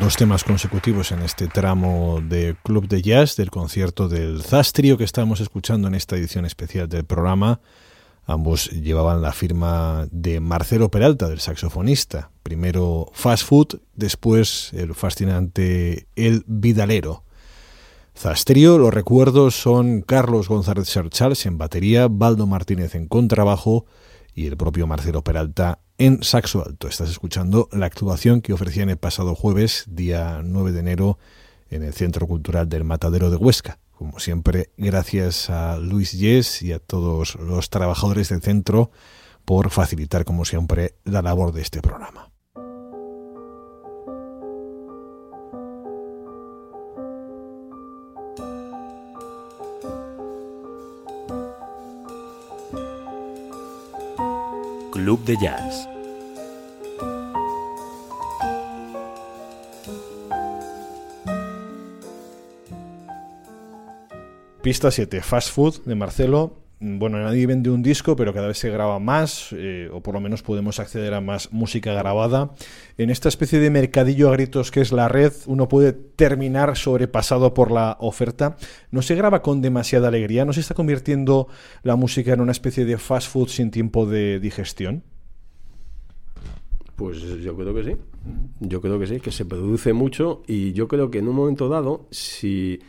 Dos temas consecutivos en este tramo de Club de Jazz del concierto del Zastrio que estamos escuchando en esta edición especial del programa. Ambos llevaban la firma de Marcelo Peralta, del saxofonista. Primero Fast Food, después el fascinante El Vidalero. Zastrio, los recuerdos son Carlos González Charles en batería, Baldo Martínez en contrabajo y el propio Marcelo Peralta en saxo alto. Estás escuchando la actuación que ofrecían el pasado jueves, día 9 de enero, en el Centro Cultural del Matadero de Huesca. Como siempre, gracias a Luis Yes y a todos los trabajadores del centro por facilitar, como siempre, la labor de este programa. Club de Jazz. Pista 7, Fast Food de Marcelo. Bueno, nadie vende un disco, pero cada vez se graba más, eh, o por lo menos podemos acceder a más música grabada. En esta especie de mercadillo a gritos que es la red, uno puede terminar sobrepasado por la oferta. No se graba con demasiada alegría, no se está convirtiendo la música en una especie de fast food sin tiempo de digestión. Pues yo creo que sí. Yo creo que sí, que se produce mucho y yo creo que en un momento dado, si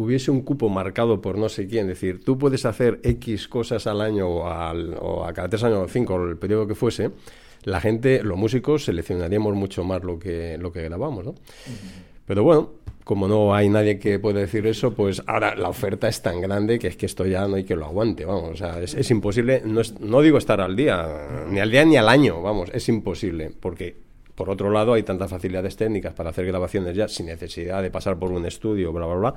hubiese un cupo marcado por no sé quién, es decir, tú puedes hacer X cosas al año o, al, o a cada tres años o cinco, o el periodo que fuese, la gente, los músicos, seleccionaríamos mucho más lo que, lo que grabamos, ¿no? Pero bueno, como no hay nadie que pueda decir eso, pues ahora la oferta es tan grande que es que esto ya no hay que lo aguante, vamos, o sea, es, es imposible, no, es- no digo estar al día, ni al día ni al año, vamos, es imposible, porque por otro lado hay tantas facilidades técnicas para hacer grabaciones ya sin necesidad de pasar por un estudio, bla, bla, bla,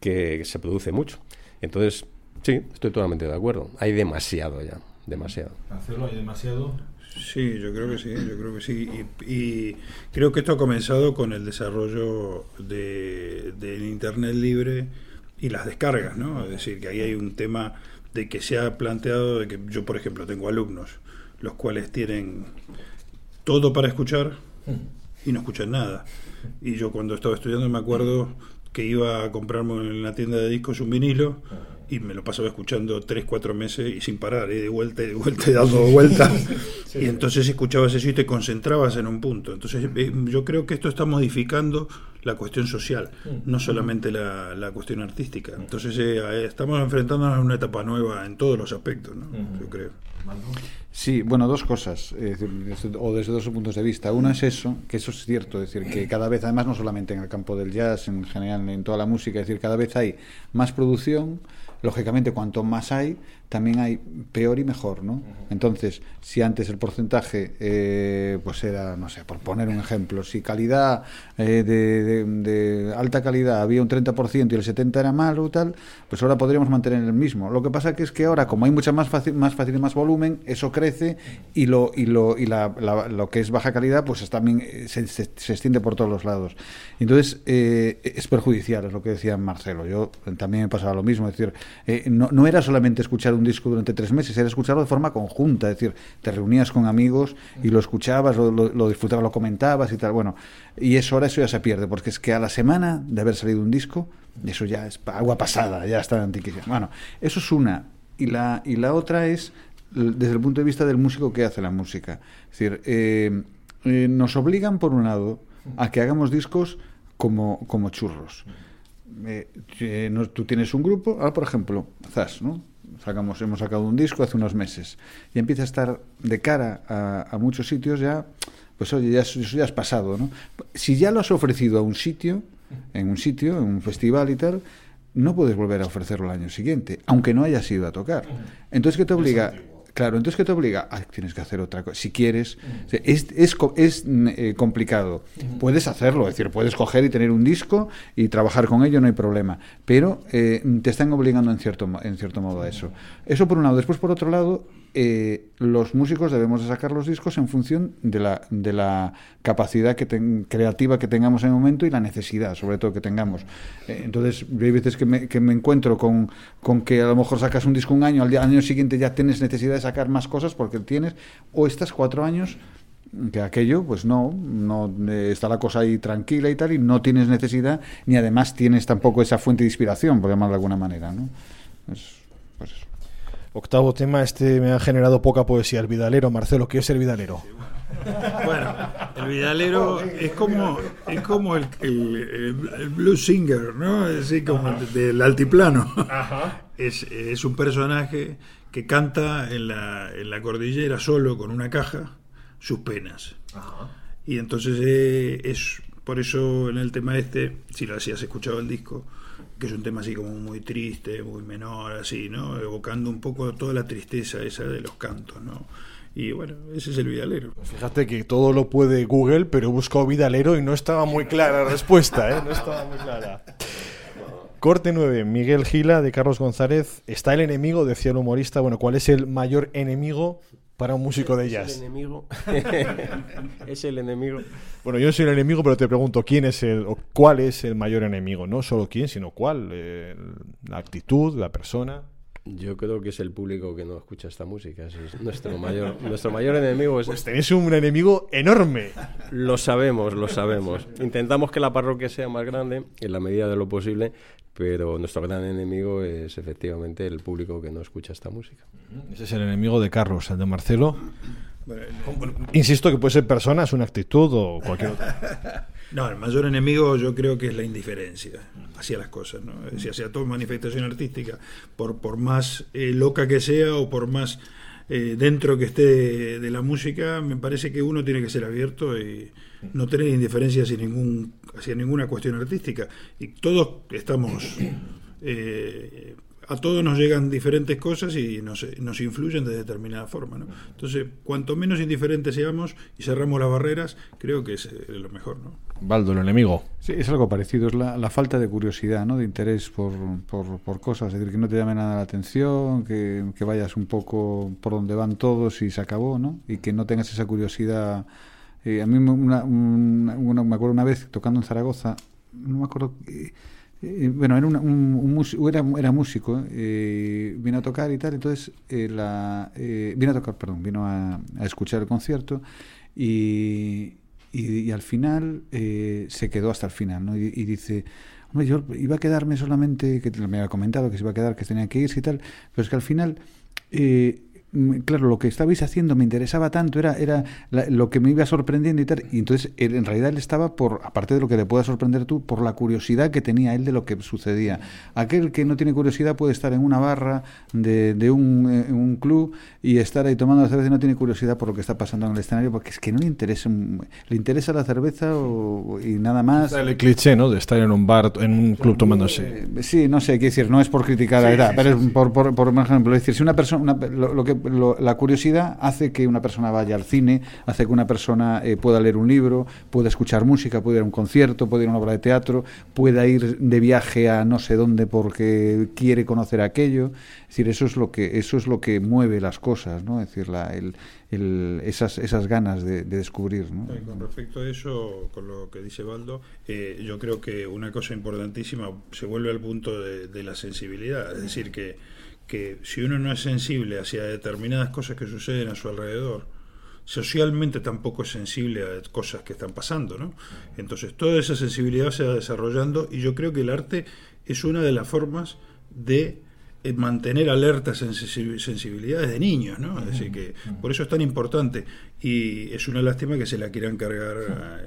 que se produce mucho. Entonces, sí, estoy totalmente de acuerdo, hay demasiado ya, demasiado. Marcelo, hay demasiado. Sí, yo creo que sí, yo creo que sí. Y, y creo que esto ha comenzado con el desarrollo de, del Internet libre y las descargas, ¿no? Es decir, que ahí hay un tema de que se ha planteado, de que yo, por ejemplo, tengo alumnos, los cuales tienen todo para escuchar y no escuchan nada. Y yo cuando estaba estudiando me acuerdo que iba a comprarme en la tienda de discos un vinilo y me lo pasaba escuchando tres, cuatro meses y sin parar, y de vuelta y de vuelta y dando vueltas. y entonces escuchabas eso y te concentrabas en un punto. Entonces eh, yo creo que esto está modificando la cuestión social, no solamente la, la cuestión artística. Entonces eh, estamos enfrentándonos a una etapa nueva en todos los aspectos, ¿no? yo creo. Sí, bueno, dos cosas, o desde dos puntos de vista. Uno es eso, que eso es cierto, es decir, que cada vez, además no solamente en el campo del jazz, en general en toda la música, es decir, cada vez hay más producción, lógicamente cuanto más hay, también hay peor y mejor, ¿no? Entonces, si antes el porcentaje, eh, pues era, no sé, por poner un ejemplo, si calidad eh, de, alta calidad había un 30% y el 70% era malo o tal, pues ahora podríamos mantener el mismo. Lo que pasa que es que ahora, como hay mucha más fácil, más fácil y más volumen, eso crece y lo y lo y la, lo que es baja calidad, pues también eh, se, se, extiende por todos los lados. Entonces, es perjudicial, es lo que decía Marcelo. Yo también me pasaba lo mismo, es decir, no, no era solamente escuchar un disco durante tres meses, era escucharlo de forma conjunta, es decir, te reunías con amigos y lo escuchabas, lo, disfrutabas, lo comentabas y tal. Bueno, y eso ahora eso ya se pierde, porque es que a la semana de haber salido un disco, eso ya es agua pasada, ya está antiquísimo. Bueno, eso es una. Y la, y la otra es desde el punto de vista del músico que hace la música. Es decir, eh, eh, nos obligan, por un lado, a que hagamos discos como, como churros. Eh, no, tú tienes un grupo, ahora por ejemplo, Zas, ¿no? Sacamos, hemos sacado un disco hace unos meses y empieza a estar de cara a, muchos sitios ya, pues oye, ya, eso ya has pasado, ¿no? Si ya lo has ofrecido a un sitio, en un sitio, en un festival y tal, no puedes volver a ofrecerlo el año siguiente, aunque no hayas ido a tocar. Entonces, ¿qué te obliga? Claro, entonces ¿qué te obliga? tienes que hacer otra cosa. Si quieres, es, es, es eh, complicado. Puedes hacerlo, es decir, puedes coger y tener un disco y trabajar con ello, no hay problema. Pero eh, te están obligando en cierto, en cierto modo a eso. Eso por un lado. Después, por otro lado, eh, los músicos debemos de sacar los discos en función de la, de la capacidad que creativa que tengamos en el momento y la necesidad, sobre todo, que tengamos. Eh, entonces, hay veces que me, que me encuentro con, con, que a lo mejor sacas un disco un año, al, año siguiente ya tienes necesidad de sacar más cosas porque tienes, o estás cuatro años que aquello, pues no, no eh, está la cosa ahí tranquila y tal, y no tienes necesidad, ni además tienes tampoco esa fuente de inspiración, por llamarlo de alguna manera, ¿no? pues eso. Octavo tema, este me ha generado poca poesía, el vidalero. Marcelo, ¿qué es el vidalero? Bueno, el vidalero es como, es como el, el, blues singer, ¿no? Es así como del altiplano. Es, es, un personaje que canta en la, en la cordillera solo con una caja sus penas. Y entonces eh, es por eso en el tema este, si lo has escuchado el disco, que es un tema así como muy triste, muy menor, así, ¿no? Evocando un poco toda la tristeza esa de los cantos, ¿no? Y bueno, ese es el Vidalero. Pues fíjate que todo lo puede Google, pero buscó Vidalero y no estaba muy clara la respuesta, ¿eh? No estaba muy clara. Corte 9, Miguel Gila de Carlos González. Está el enemigo, decía el humorista. Bueno, ¿cuál es el mayor enemigo para un músico de jazz? Es el enemigo. es el enemigo. Bueno, yo soy el enemigo, pero te pregunto quién es el o cuál es el mayor enemigo, no solo quién, sino cuál, eh, la actitud, la persona. Yo creo que es el público que no escucha esta música. es nuestro mayor, nuestro mayor enemigo. Es... Pues tenéis un enemigo enorme. Lo sabemos, lo sabemos. Intentamos que la parroquia sea más grande en la medida de lo posible, pero nuestro gran enemigo es efectivamente el público que no escucha esta música. Ese es el enemigo de Carlos, el de Marcelo. Insisto que puede ser personas, una actitud o cualquier otra. No, el mayor enemigo yo creo que es la indiferencia hacia las cosas, ¿no? Es hacia toda manifestación artística, por, por más eh, loca que sea o por más eh, dentro que esté de, la música, me parece que uno tiene que ser abierto y no tener indiferencia hacia, ningún, hacia ninguna cuestión artística. Y todos estamos eh, a todos nos llegan diferentes cosas y nos, nos influyen de determinada forma. ¿no? Entonces, cuanto menos indiferentes seamos y cerramos las barreras, creo que es eh, lo mejor. ¿no? Baldo, el enemigo. Sí, es algo parecido, es la, la falta de curiosidad, ¿no? de interés por, por, por, cosas, es decir, que no te llame nada la atención, que, que, vayas un poco por donde van todos y se acabó, ¿no? y que no tengas esa curiosidad. Eh, a mí una, una, me acuerdo una vez tocando en Zaragoza, no me acuerdo... Eh, eh, bueno, era, un, era, era, músico, vino a tocar y tal, entonces la, vino a tocar, perdón, vino a, escuchar el concierto y, y, al final se quedó hasta el final, ¿no? Y, dice, hombre, yo iba a quedarme solamente, que me había comentado que se iba a quedar, que tenía que irse y tal, pero es que al final claro, lo que estabais haciendo me interesaba tanto, era, era la- lo que me iba sorprendiendo y tal. Y entonces, él, en realidad, él estaba por, aparte de lo que le pueda sorprender tú, por la curiosidad que tenía él de lo que sucedía. Aquel que no tiene curiosidad puede estar en una barra de, de un, eh, en un club y estar ahí tomando la cerveza y no tiene curiosidad por lo que está pasando en el escenario porque es que no le interesa, le interesa la cerveza o- y nada más. El cliché, ¿no? De estar en un bar, en un club tomándose. Sí, no sé, quiero decir, no es por criticar la edad, pero es por, por, por ejemplo, es decir, si una persona, una- lo, lo que, lo- la curiosidad hace que una persona vaya al cine, hace que una persona eh, pueda leer un libro, pueda escuchar música, pueda ir a un concierto, pueda ir a una obra de teatro, pueda ir de viaje a no sé dónde porque quiere conocer aquello. Es decir, eso es lo que, eso es lo que mueve las cosas, ¿no? Es decir, la, el, el- esas, esas ganas de, de descubrir, ¿no? Con respecto a eso, con lo que dice Baldo, eh, yo creo que una cosa importantísima se vuelve al punto de, de la sensibilidad. Es decir, que, que si uno no es sensible hacia determinadas cosas que suceden a su alrededor, socialmente tampoco es sensible a cosas que están pasando, ¿no? Entonces toda esa sensibilidad se va desarrollando y yo creo que el arte es una de las formas de eh, mantener alertas sensi- sensibilidades de niños, ¿no? Es decir, que por eso es tan importante y es una lástima que se la quieran cargar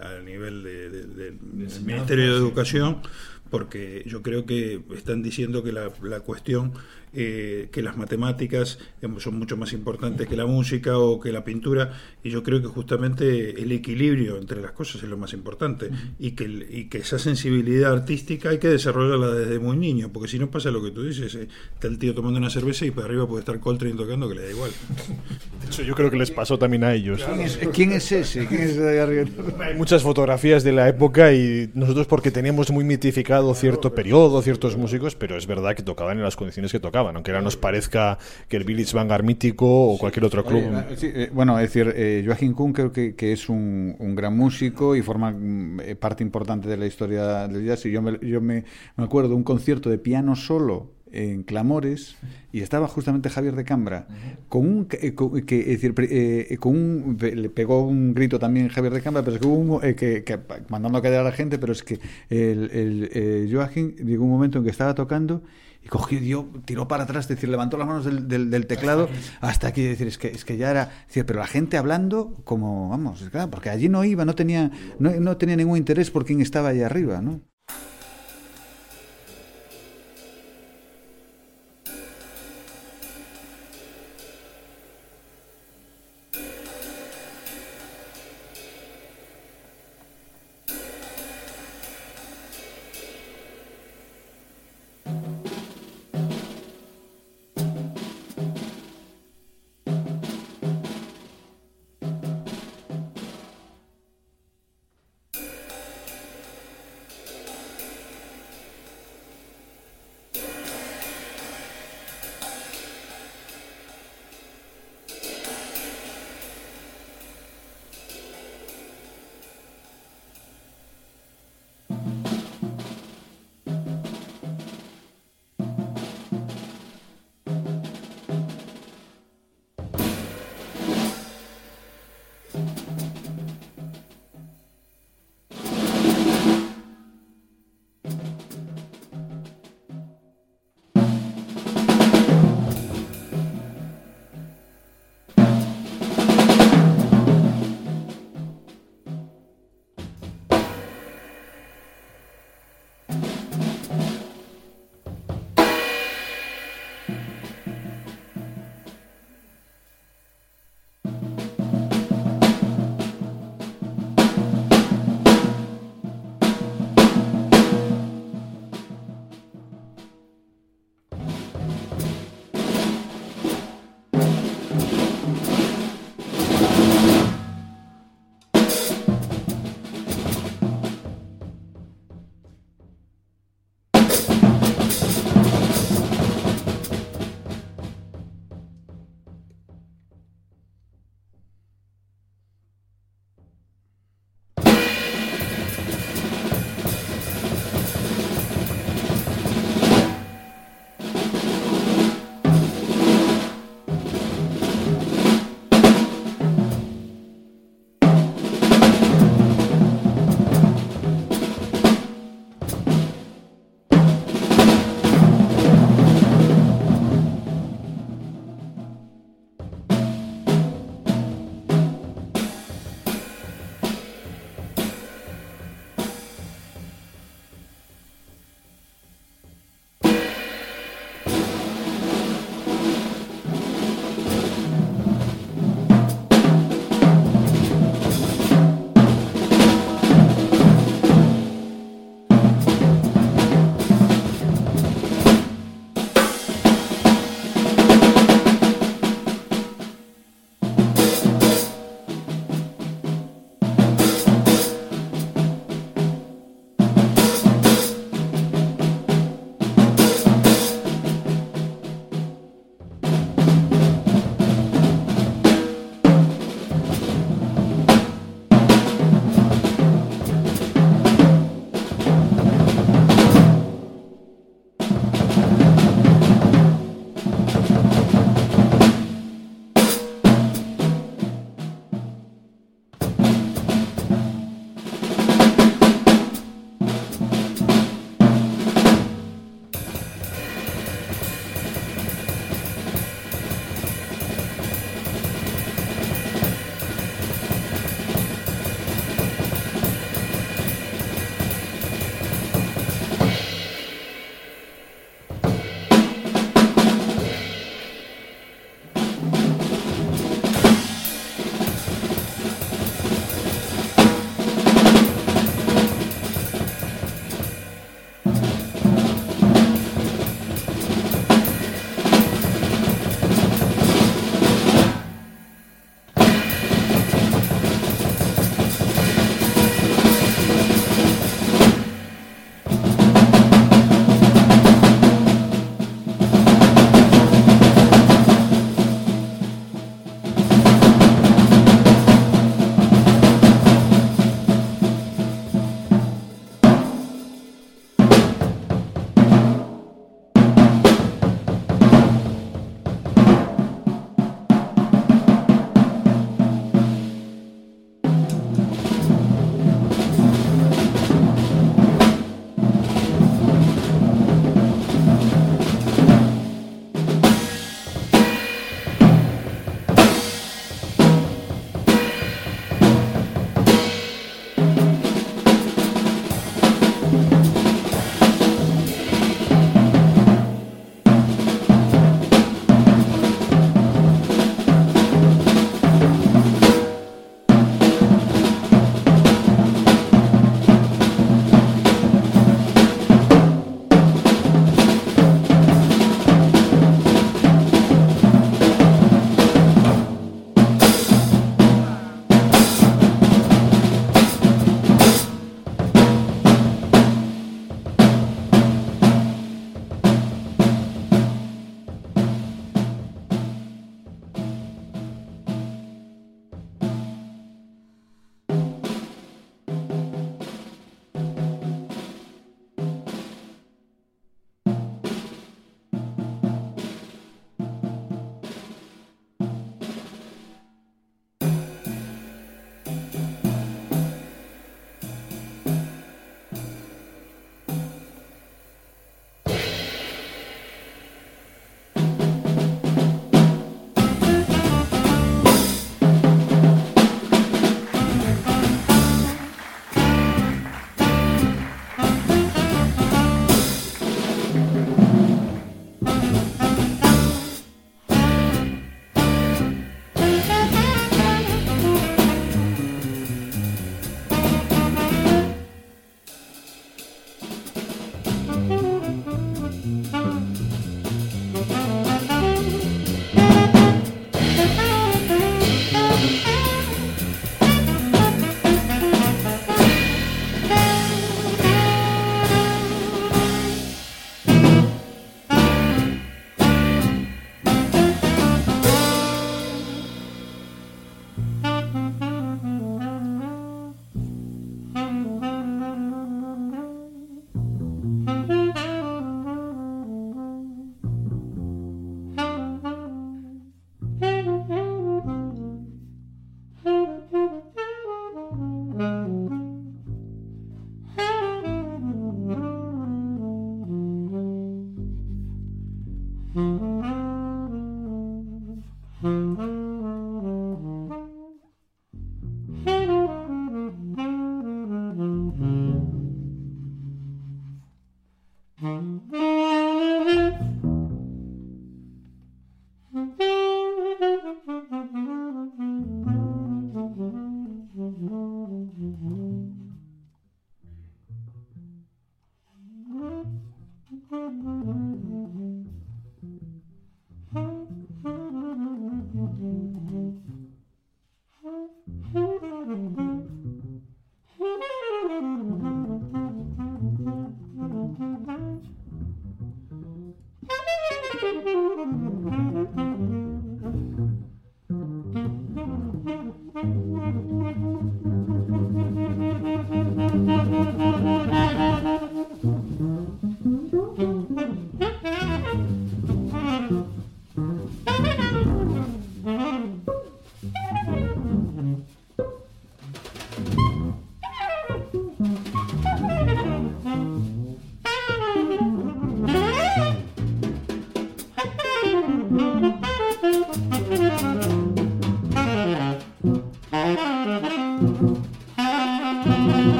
a, a nivel de- de- de- del Ministerio de Educación porque yo creo que están diciendo que la, la cuestión eh, que las matemáticas digamos, son mucho más importantes que la música o que la pintura y yo creo que justamente el equilibrio entre las cosas es lo más importante y, que, y que esa sensibilidad artística hay que desarrollarla desde muy niño porque si no pasa lo que tú dices eh, está el tío tomando una cerveza y por arriba puede estar Coltrane tocando que le da igual De hecho, yo creo que les pasó también a ellos. ¿Quién es, quién es ese? ¿Quién es ese de arriba? Hay muchas fotografías de la época y nosotros porque teníamos muy mitificado cierto periodo, ciertos músicos, pero es verdad que tocaban en las condiciones que tocaban, aunque ahora nos parezca que el Village Vanguard mítico o cualquier otro club. Oye, sí, eh, bueno, es decir, eh, Joachim Kuhn creo que, que es un, un gran músico y forma mm, eh, parte importante de la historia del jazz. Y yo me, yo me, me acuerdo de un concierto de piano solo en Clamores y estaba justamente Javier de Cambra con un eh, con- que es decir eh, con un le pegó un grito también Javier de Cambra pero es que hubo un, eh, que, que- mandando a callar a la gente pero es que el, el, eh, Joachim llegó un momento en que estaba tocando y cogió dio, tiró para atrás, es decir, levantó las manos del, del- del teclado hasta aquí, es decir, es que, es que ya era, es decir, pero la gente hablando como, vamos, es claro, porque allí no iba, no tenía, no, no tenía ningún interés por quién estaba allá arriba, ¿no?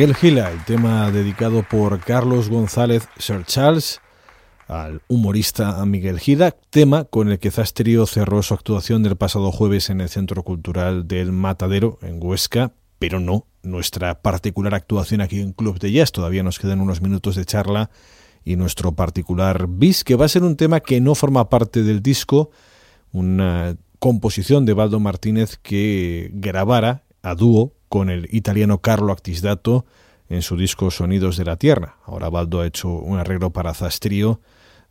Miguel Gila, el tema dedicado por Carlos González Sir Charles al humorista Miguel Gila, tema con el que Zastrio cerró su actuación del pasado jueves en el Centro Cultural del Matadero, en Huesca, pero no nuestra particular actuación aquí en Club de Jazz. Todavía nos quedan unos minutos de charla y nuestro particular bis, que va a ser un tema que no forma parte del disco, una composición de Baldo Martínez que grabara a dúo con el italiano Carlo Actisdato en su disco Sonidos de la Tierra. Ahora Baldo ha hecho un arreglo para Zastrio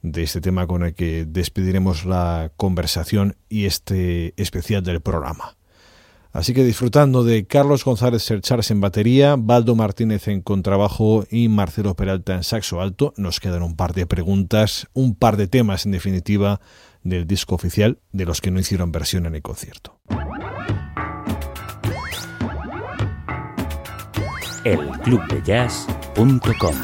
de este tema con el que despediremos la conversación y este especial del programa. Así que disfrutando de Carlos González Serchars en batería, Baldo Martínez en contrabajo y Marcelo Peralta en saxo alto, nos quedan un par de preguntas, un par de temas en definitiva del disco oficial de los que no hicieron versión en el concierto. elclubdejazz.com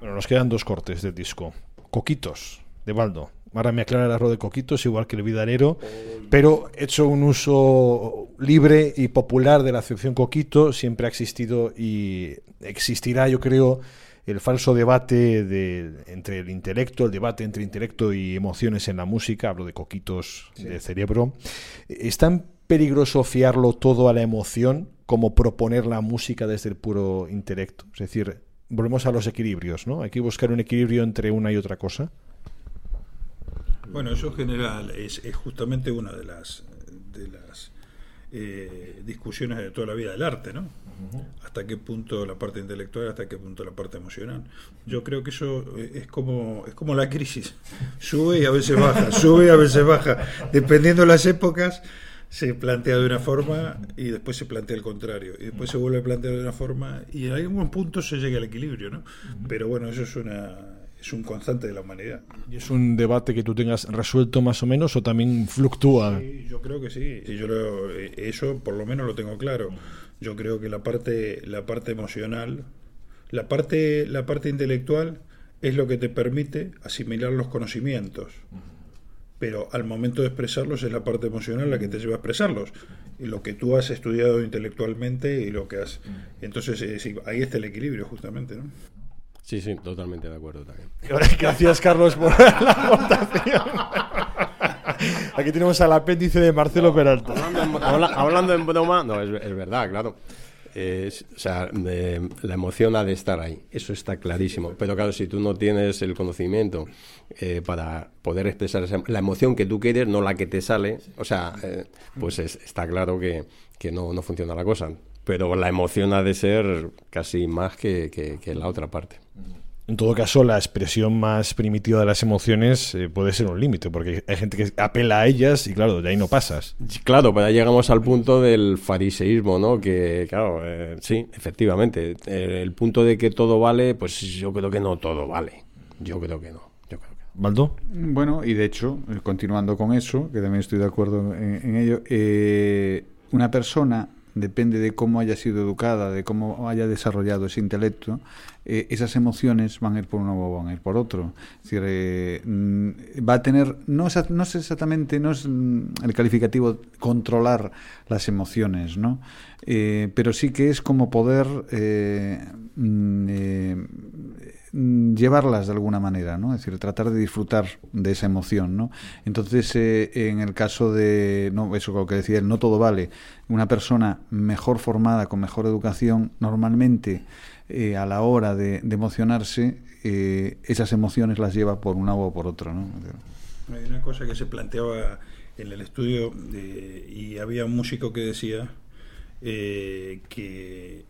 Bueno, nos quedan dos cortes del disco. Coquitos, de Baldo. Ahora me aclara el arroz de coquitos, igual que el vidanero, pero he hecho un uso libre y popular de la acepción coquito. Siempre ha existido y existirá, yo creo, el falso debate de, entre el intelecto, el debate entre intelecto y emociones en la música. Hablo de coquitos de cerebro. ¿Es tan peligroso fiarlo todo a la emoción como proponer la música desde el puro intelecto? Es decir, volvemos a los equilibrios, ¿no? Hay que buscar un equilibrio entre una y otra cosa. Bueno, eso en general es, es justamente una de las, de las eh, discusiones de toda la vida del arte, ¿no? Hasta qué punto la parte intelectual, hasta qué punto la parte emocional. Yo creo que eso es como, es como la crisis. Sube y a veces baja, sube y a veces baja. Dependiendo de las épocas, se plantea de una forma y después se plantea el contrario. Y después se vuelve a plantear de una forma y en algún punto se llega al equilibrio, ¿no? Pero bueno, eso es una es un constante de la humanidad. ¿Y es un debate que tú tengas resuelto más o menos o también fluctúa? Sí, yo creo que sí. Y yo lo- eh, eso por lo menos lo tengo claro. Yo creo que la parte, la parte emocional, la parte, la parte intelectual es lo que te permite asimilar los conocimientos. Pero al momento de expresarlos es la parte emocional la que te lleva a expresarlos. Y lo que tú has estudiado intelectualmente y lo que has. Entonces, eh, sí, ahí está el equilibrio, justamente. ¿no? Sí, sí, totalmente de acuerdo también. Gracias, Carlos, por la aportación. Aquí tenemos al apéndice de Marcelo Peralta. Hablando en, habla- hablando en broma, no, es, es verdad, claro. Es- o sea, eh, la emoción ha de estar ahí, eso está clarísimo. Pero claro, si tú no tienes el conocimiento eh, para poder expresar esa- la emoción que tú quieres, no la que te sale, o sea, eh, pues es- está claro que, que no, no funciona la cosa. Pero la emoción ha de ser casi más que- que la otra parte. En todo caso, la expresión más primitiva de las emociones eh, puede ser un límite, porque hay gente que apela a ellas y claro, de ahí no pasas. Claro, pero ahí llegamos al punto del fariseísmo, ¿no? Que, claro, eh, sí, efectivamente. eh, el punto de que todo vale, pues yo creo que no todo vale. Yo creo que no. Yo creo que no. ¿Baldo? Bueno, y de hecho, eh, continuando con eso, que también estoy de acuerdo en, en ello, eh, una persona depende de cómo haya sido educada, de cómo haya desarrollado ese intelecto, eh, esas emociones van a ir por uno o van a ir por otro. Es decir, eh, mm, va a tener, no es, no es exactamente, no es mm, el calificativo controlar las emociones, ¿no? Eh, pero sí que es como poder eh, mm, eh, llevarlas de alguna manera, ¿no? Es decir, tratar de disfrutar de esa emoción, ¿no? Entonces, eh, en el caso de, no, eso lo que decía él, no todo vale. Una persona mejor formada, con mejor educación, normalmente eh, a la hora de, de emocionarse, eh, esas emociones las lleva por un lado o por otro, ¿no? Hay una cosa que se planteaba en el estudio eh, y había un músico que decía eh, que,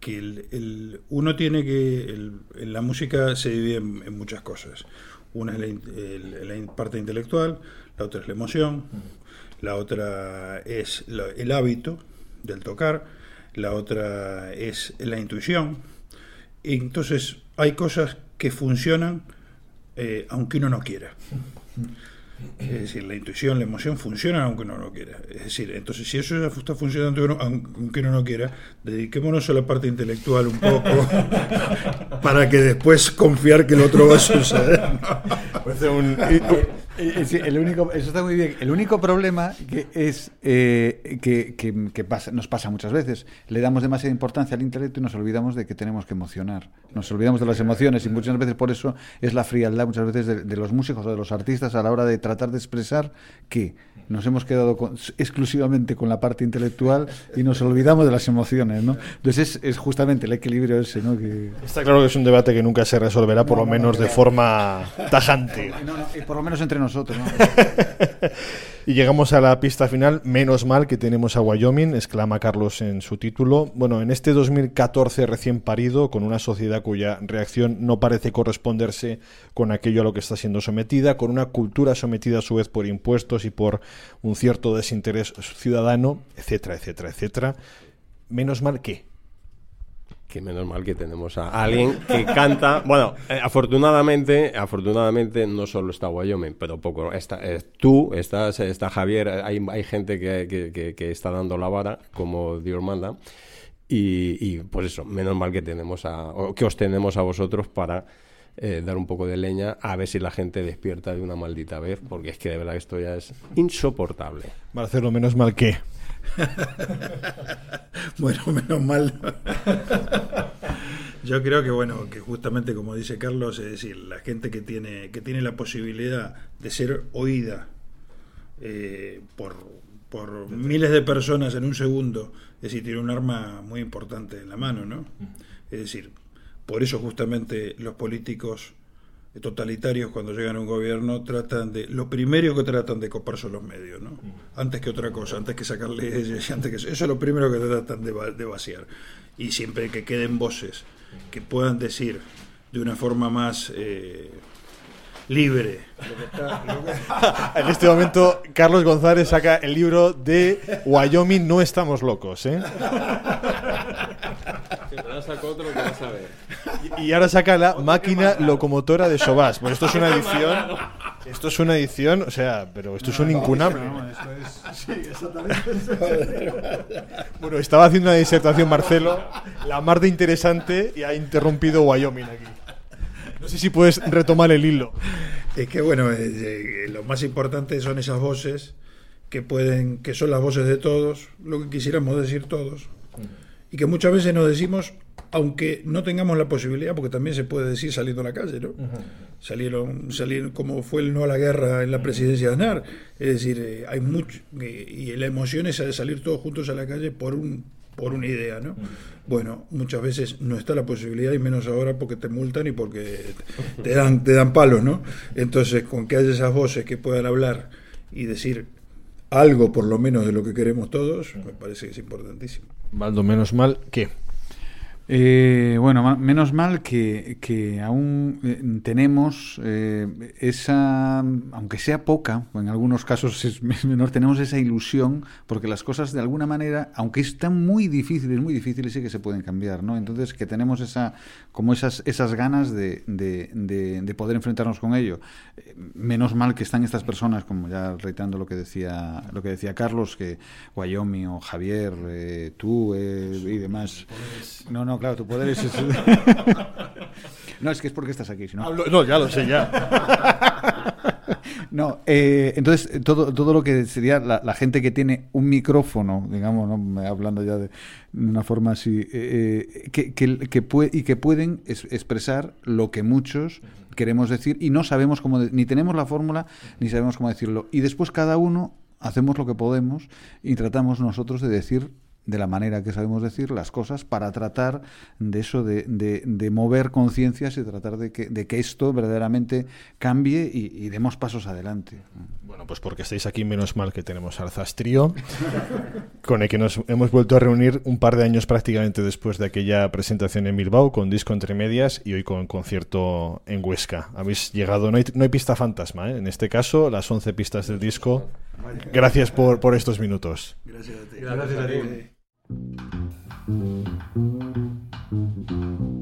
que el, uno tiene que... en la música se divide en, muchas cosas. Una es la, la parte intelectual, la otra es la emoción, la otra es la- el hábito del tocar, la otra es la intuición. Entonces hay cosas que funcionan eh, aunque uno no quiera. Es decir, la intuición, la emoción funcionan aunque uno no quiera. Es decir, entonces si eso ya está funcionando aunque uno no quiera, dediquémonos a la parte intelectual un poco para que después confiar que el otro va a suceder. Parece un, El único, eso está muy bien. El único problema que es eh, que, que- que pasa, nos pasa muchas veces. Le damos demasiada importancia al intelecto y nos olvidamos de que tenemos que emocionar. Nos olvidamos de las emociones y muchas veces por eso es la frialdad muchas veces de, de los músicos o de los artistas a la hora de tratar de expresar que nos hemos quedado con- exclusivamente con la parte intelectual y nos olvidamos de las emociones, ¿no? Entonces es, es justamente el equilibrio ese, ¿no? Que, Está claro que es un debate que nunca se resolverá, por lo menos de forma tajante. no, no, y por lo menos entre nosotros, Y llegamos a la pista final. Menos mal que tenemos a Wyoming, exclama Carlos en su título. Bueno, en este 2014 recién parido, con una sociedad cuya reacción no parece corresponderse con aquello a lo que está siendo sometida, con una cultura sometida a su vez por impuestos y por un cierto desinterés ciudadano, etcétera, etcétera, etcétera. Menos mal que. Que menos mal que tenemos a alguien que canta. Bueno, eh, afortunadamente, afortunadamente no solo está Wyoming, pero poco. Está, eh, tú, estás, está Javier, hay, hay gente que, que- que- que está dando la vara, como Dios manda. Y, y, pues eso, menos mal que tenemos a, o que os tenemos a vosotros para eh, dar un poco de leña a ver si la gente despierta de una maldita vez, porque es que de verdad esto ya es insoportable. Marcelo, menos mal que. Bueno, menos mal. Yo creo que bueno, que justamente como dice Carlos, es decir, la gente que tiene, que tiene la posibilidad de ser oída eh, por, por miles de personas en un segundo, es decir, tiene un arma muy importante en la mano, ¿no? Es decir, por eso justamente los políticos totalitarios cuando llegan a un gobierno tratan de lo primero que tratan de copar son los medios no antes que otra cosa antes que sacar leyes antes que eso es lo primero que tratan de, va- de vaciar. Y siempre que queden voces que puedan decir de una forma más eh, libre. Lo que está- lo que- En este momento, Carlos González saca el libro de Wyoming, no estamos locos, ¿eh? Y- Y ahora saca la máquina locomotora de Sobás. Bueno, esto es una edición. Esto es una edición, o sea, pero esto es un incunable. Bueno, estaba haciendo una disertación Marcelo, la mar de interesante, y ha interrumpido Wyoming aquí. No sé si puedes retomar el hilo. Es que bueno, eh, eh, lo más importante son esas voces que pueden, que son las voces de todos, lo que quisiéramos decir todos, y que muchas veces nos decimos, aunque no tengamos la posibilidad, porque también se puede decir saliendo a la calle, ¿no? Salieron, salieron como fue el no a la guerra en la presidencia de Aznar, es decir, eh, hay mucho, eh, y la emoción es de salir todos juntos a la calle por un por una idea, ¿no? Bueno, muchas veces no está la posibilidad y menos ahora porque te multan y porque te dan te dan palos, ¿no? Entonces, con que haya esas voces que puedan hablar y decir algo por lo menos de lo que queremos todos, me parece que es importantísimo. Baldo, menos mal que. Eh, bueno, menos mal que, que aún eh, tenemos eh, esa, aunque sea poca, en algunos casos es menor, tenemos esa ilusión, porque las cosas de alguna manera, aunque están muy difíciles, muy difíciles, sí que se pueden cambiar, ¿no? Entonces que tenemos esa, como esas, esas ganas de, de, de- de poder enfrentarnos con ello. Eh, menos mal que están estas personas, como ya reiterando lo que decía, lo que decía Carlos, que Wyoming o Javier, eh, tú eh, y demás. No, no, claro, tu poder es... no, es que es porque estás aquí, si no... Hablo- no, ya lo sé, ya. No, eh, entonces eh, todo, todo lo que sería la, la gente que tiene un micrófono, digamos, ¿no? hablando ya de una forma así, eh, que, que, que pue- y que pueden es- expresar lo que muchos queremos decir y no sabemos cómo, de- ni tenemos la fórmula, ni sabemos cómo decirlo. Y después cada uno hacemos lo que podemos y tratamos nosotros de decir de la manera que sabemos decir las cosas para tratar de eso, de, de- de mover conciencias y tratar de que, de que esto verdaderamente cambie y, y demos pasos adelante. Bueno, pues porque estáis aquí, menos mal que tenemos al Zastrío, con el que nos hemos vuelto a reunir un par de años prácticamente después de aquella presentación en Bilbao, con disco entre medias y hoy con concierto en Huesca. Habéis llegado, no hay, no hay pista fantasma, ¿eh? en este caso, las 11 pistas del disco. Gracias por, por estos minutos. Gracias a ti. Gracias a ti. Thank you.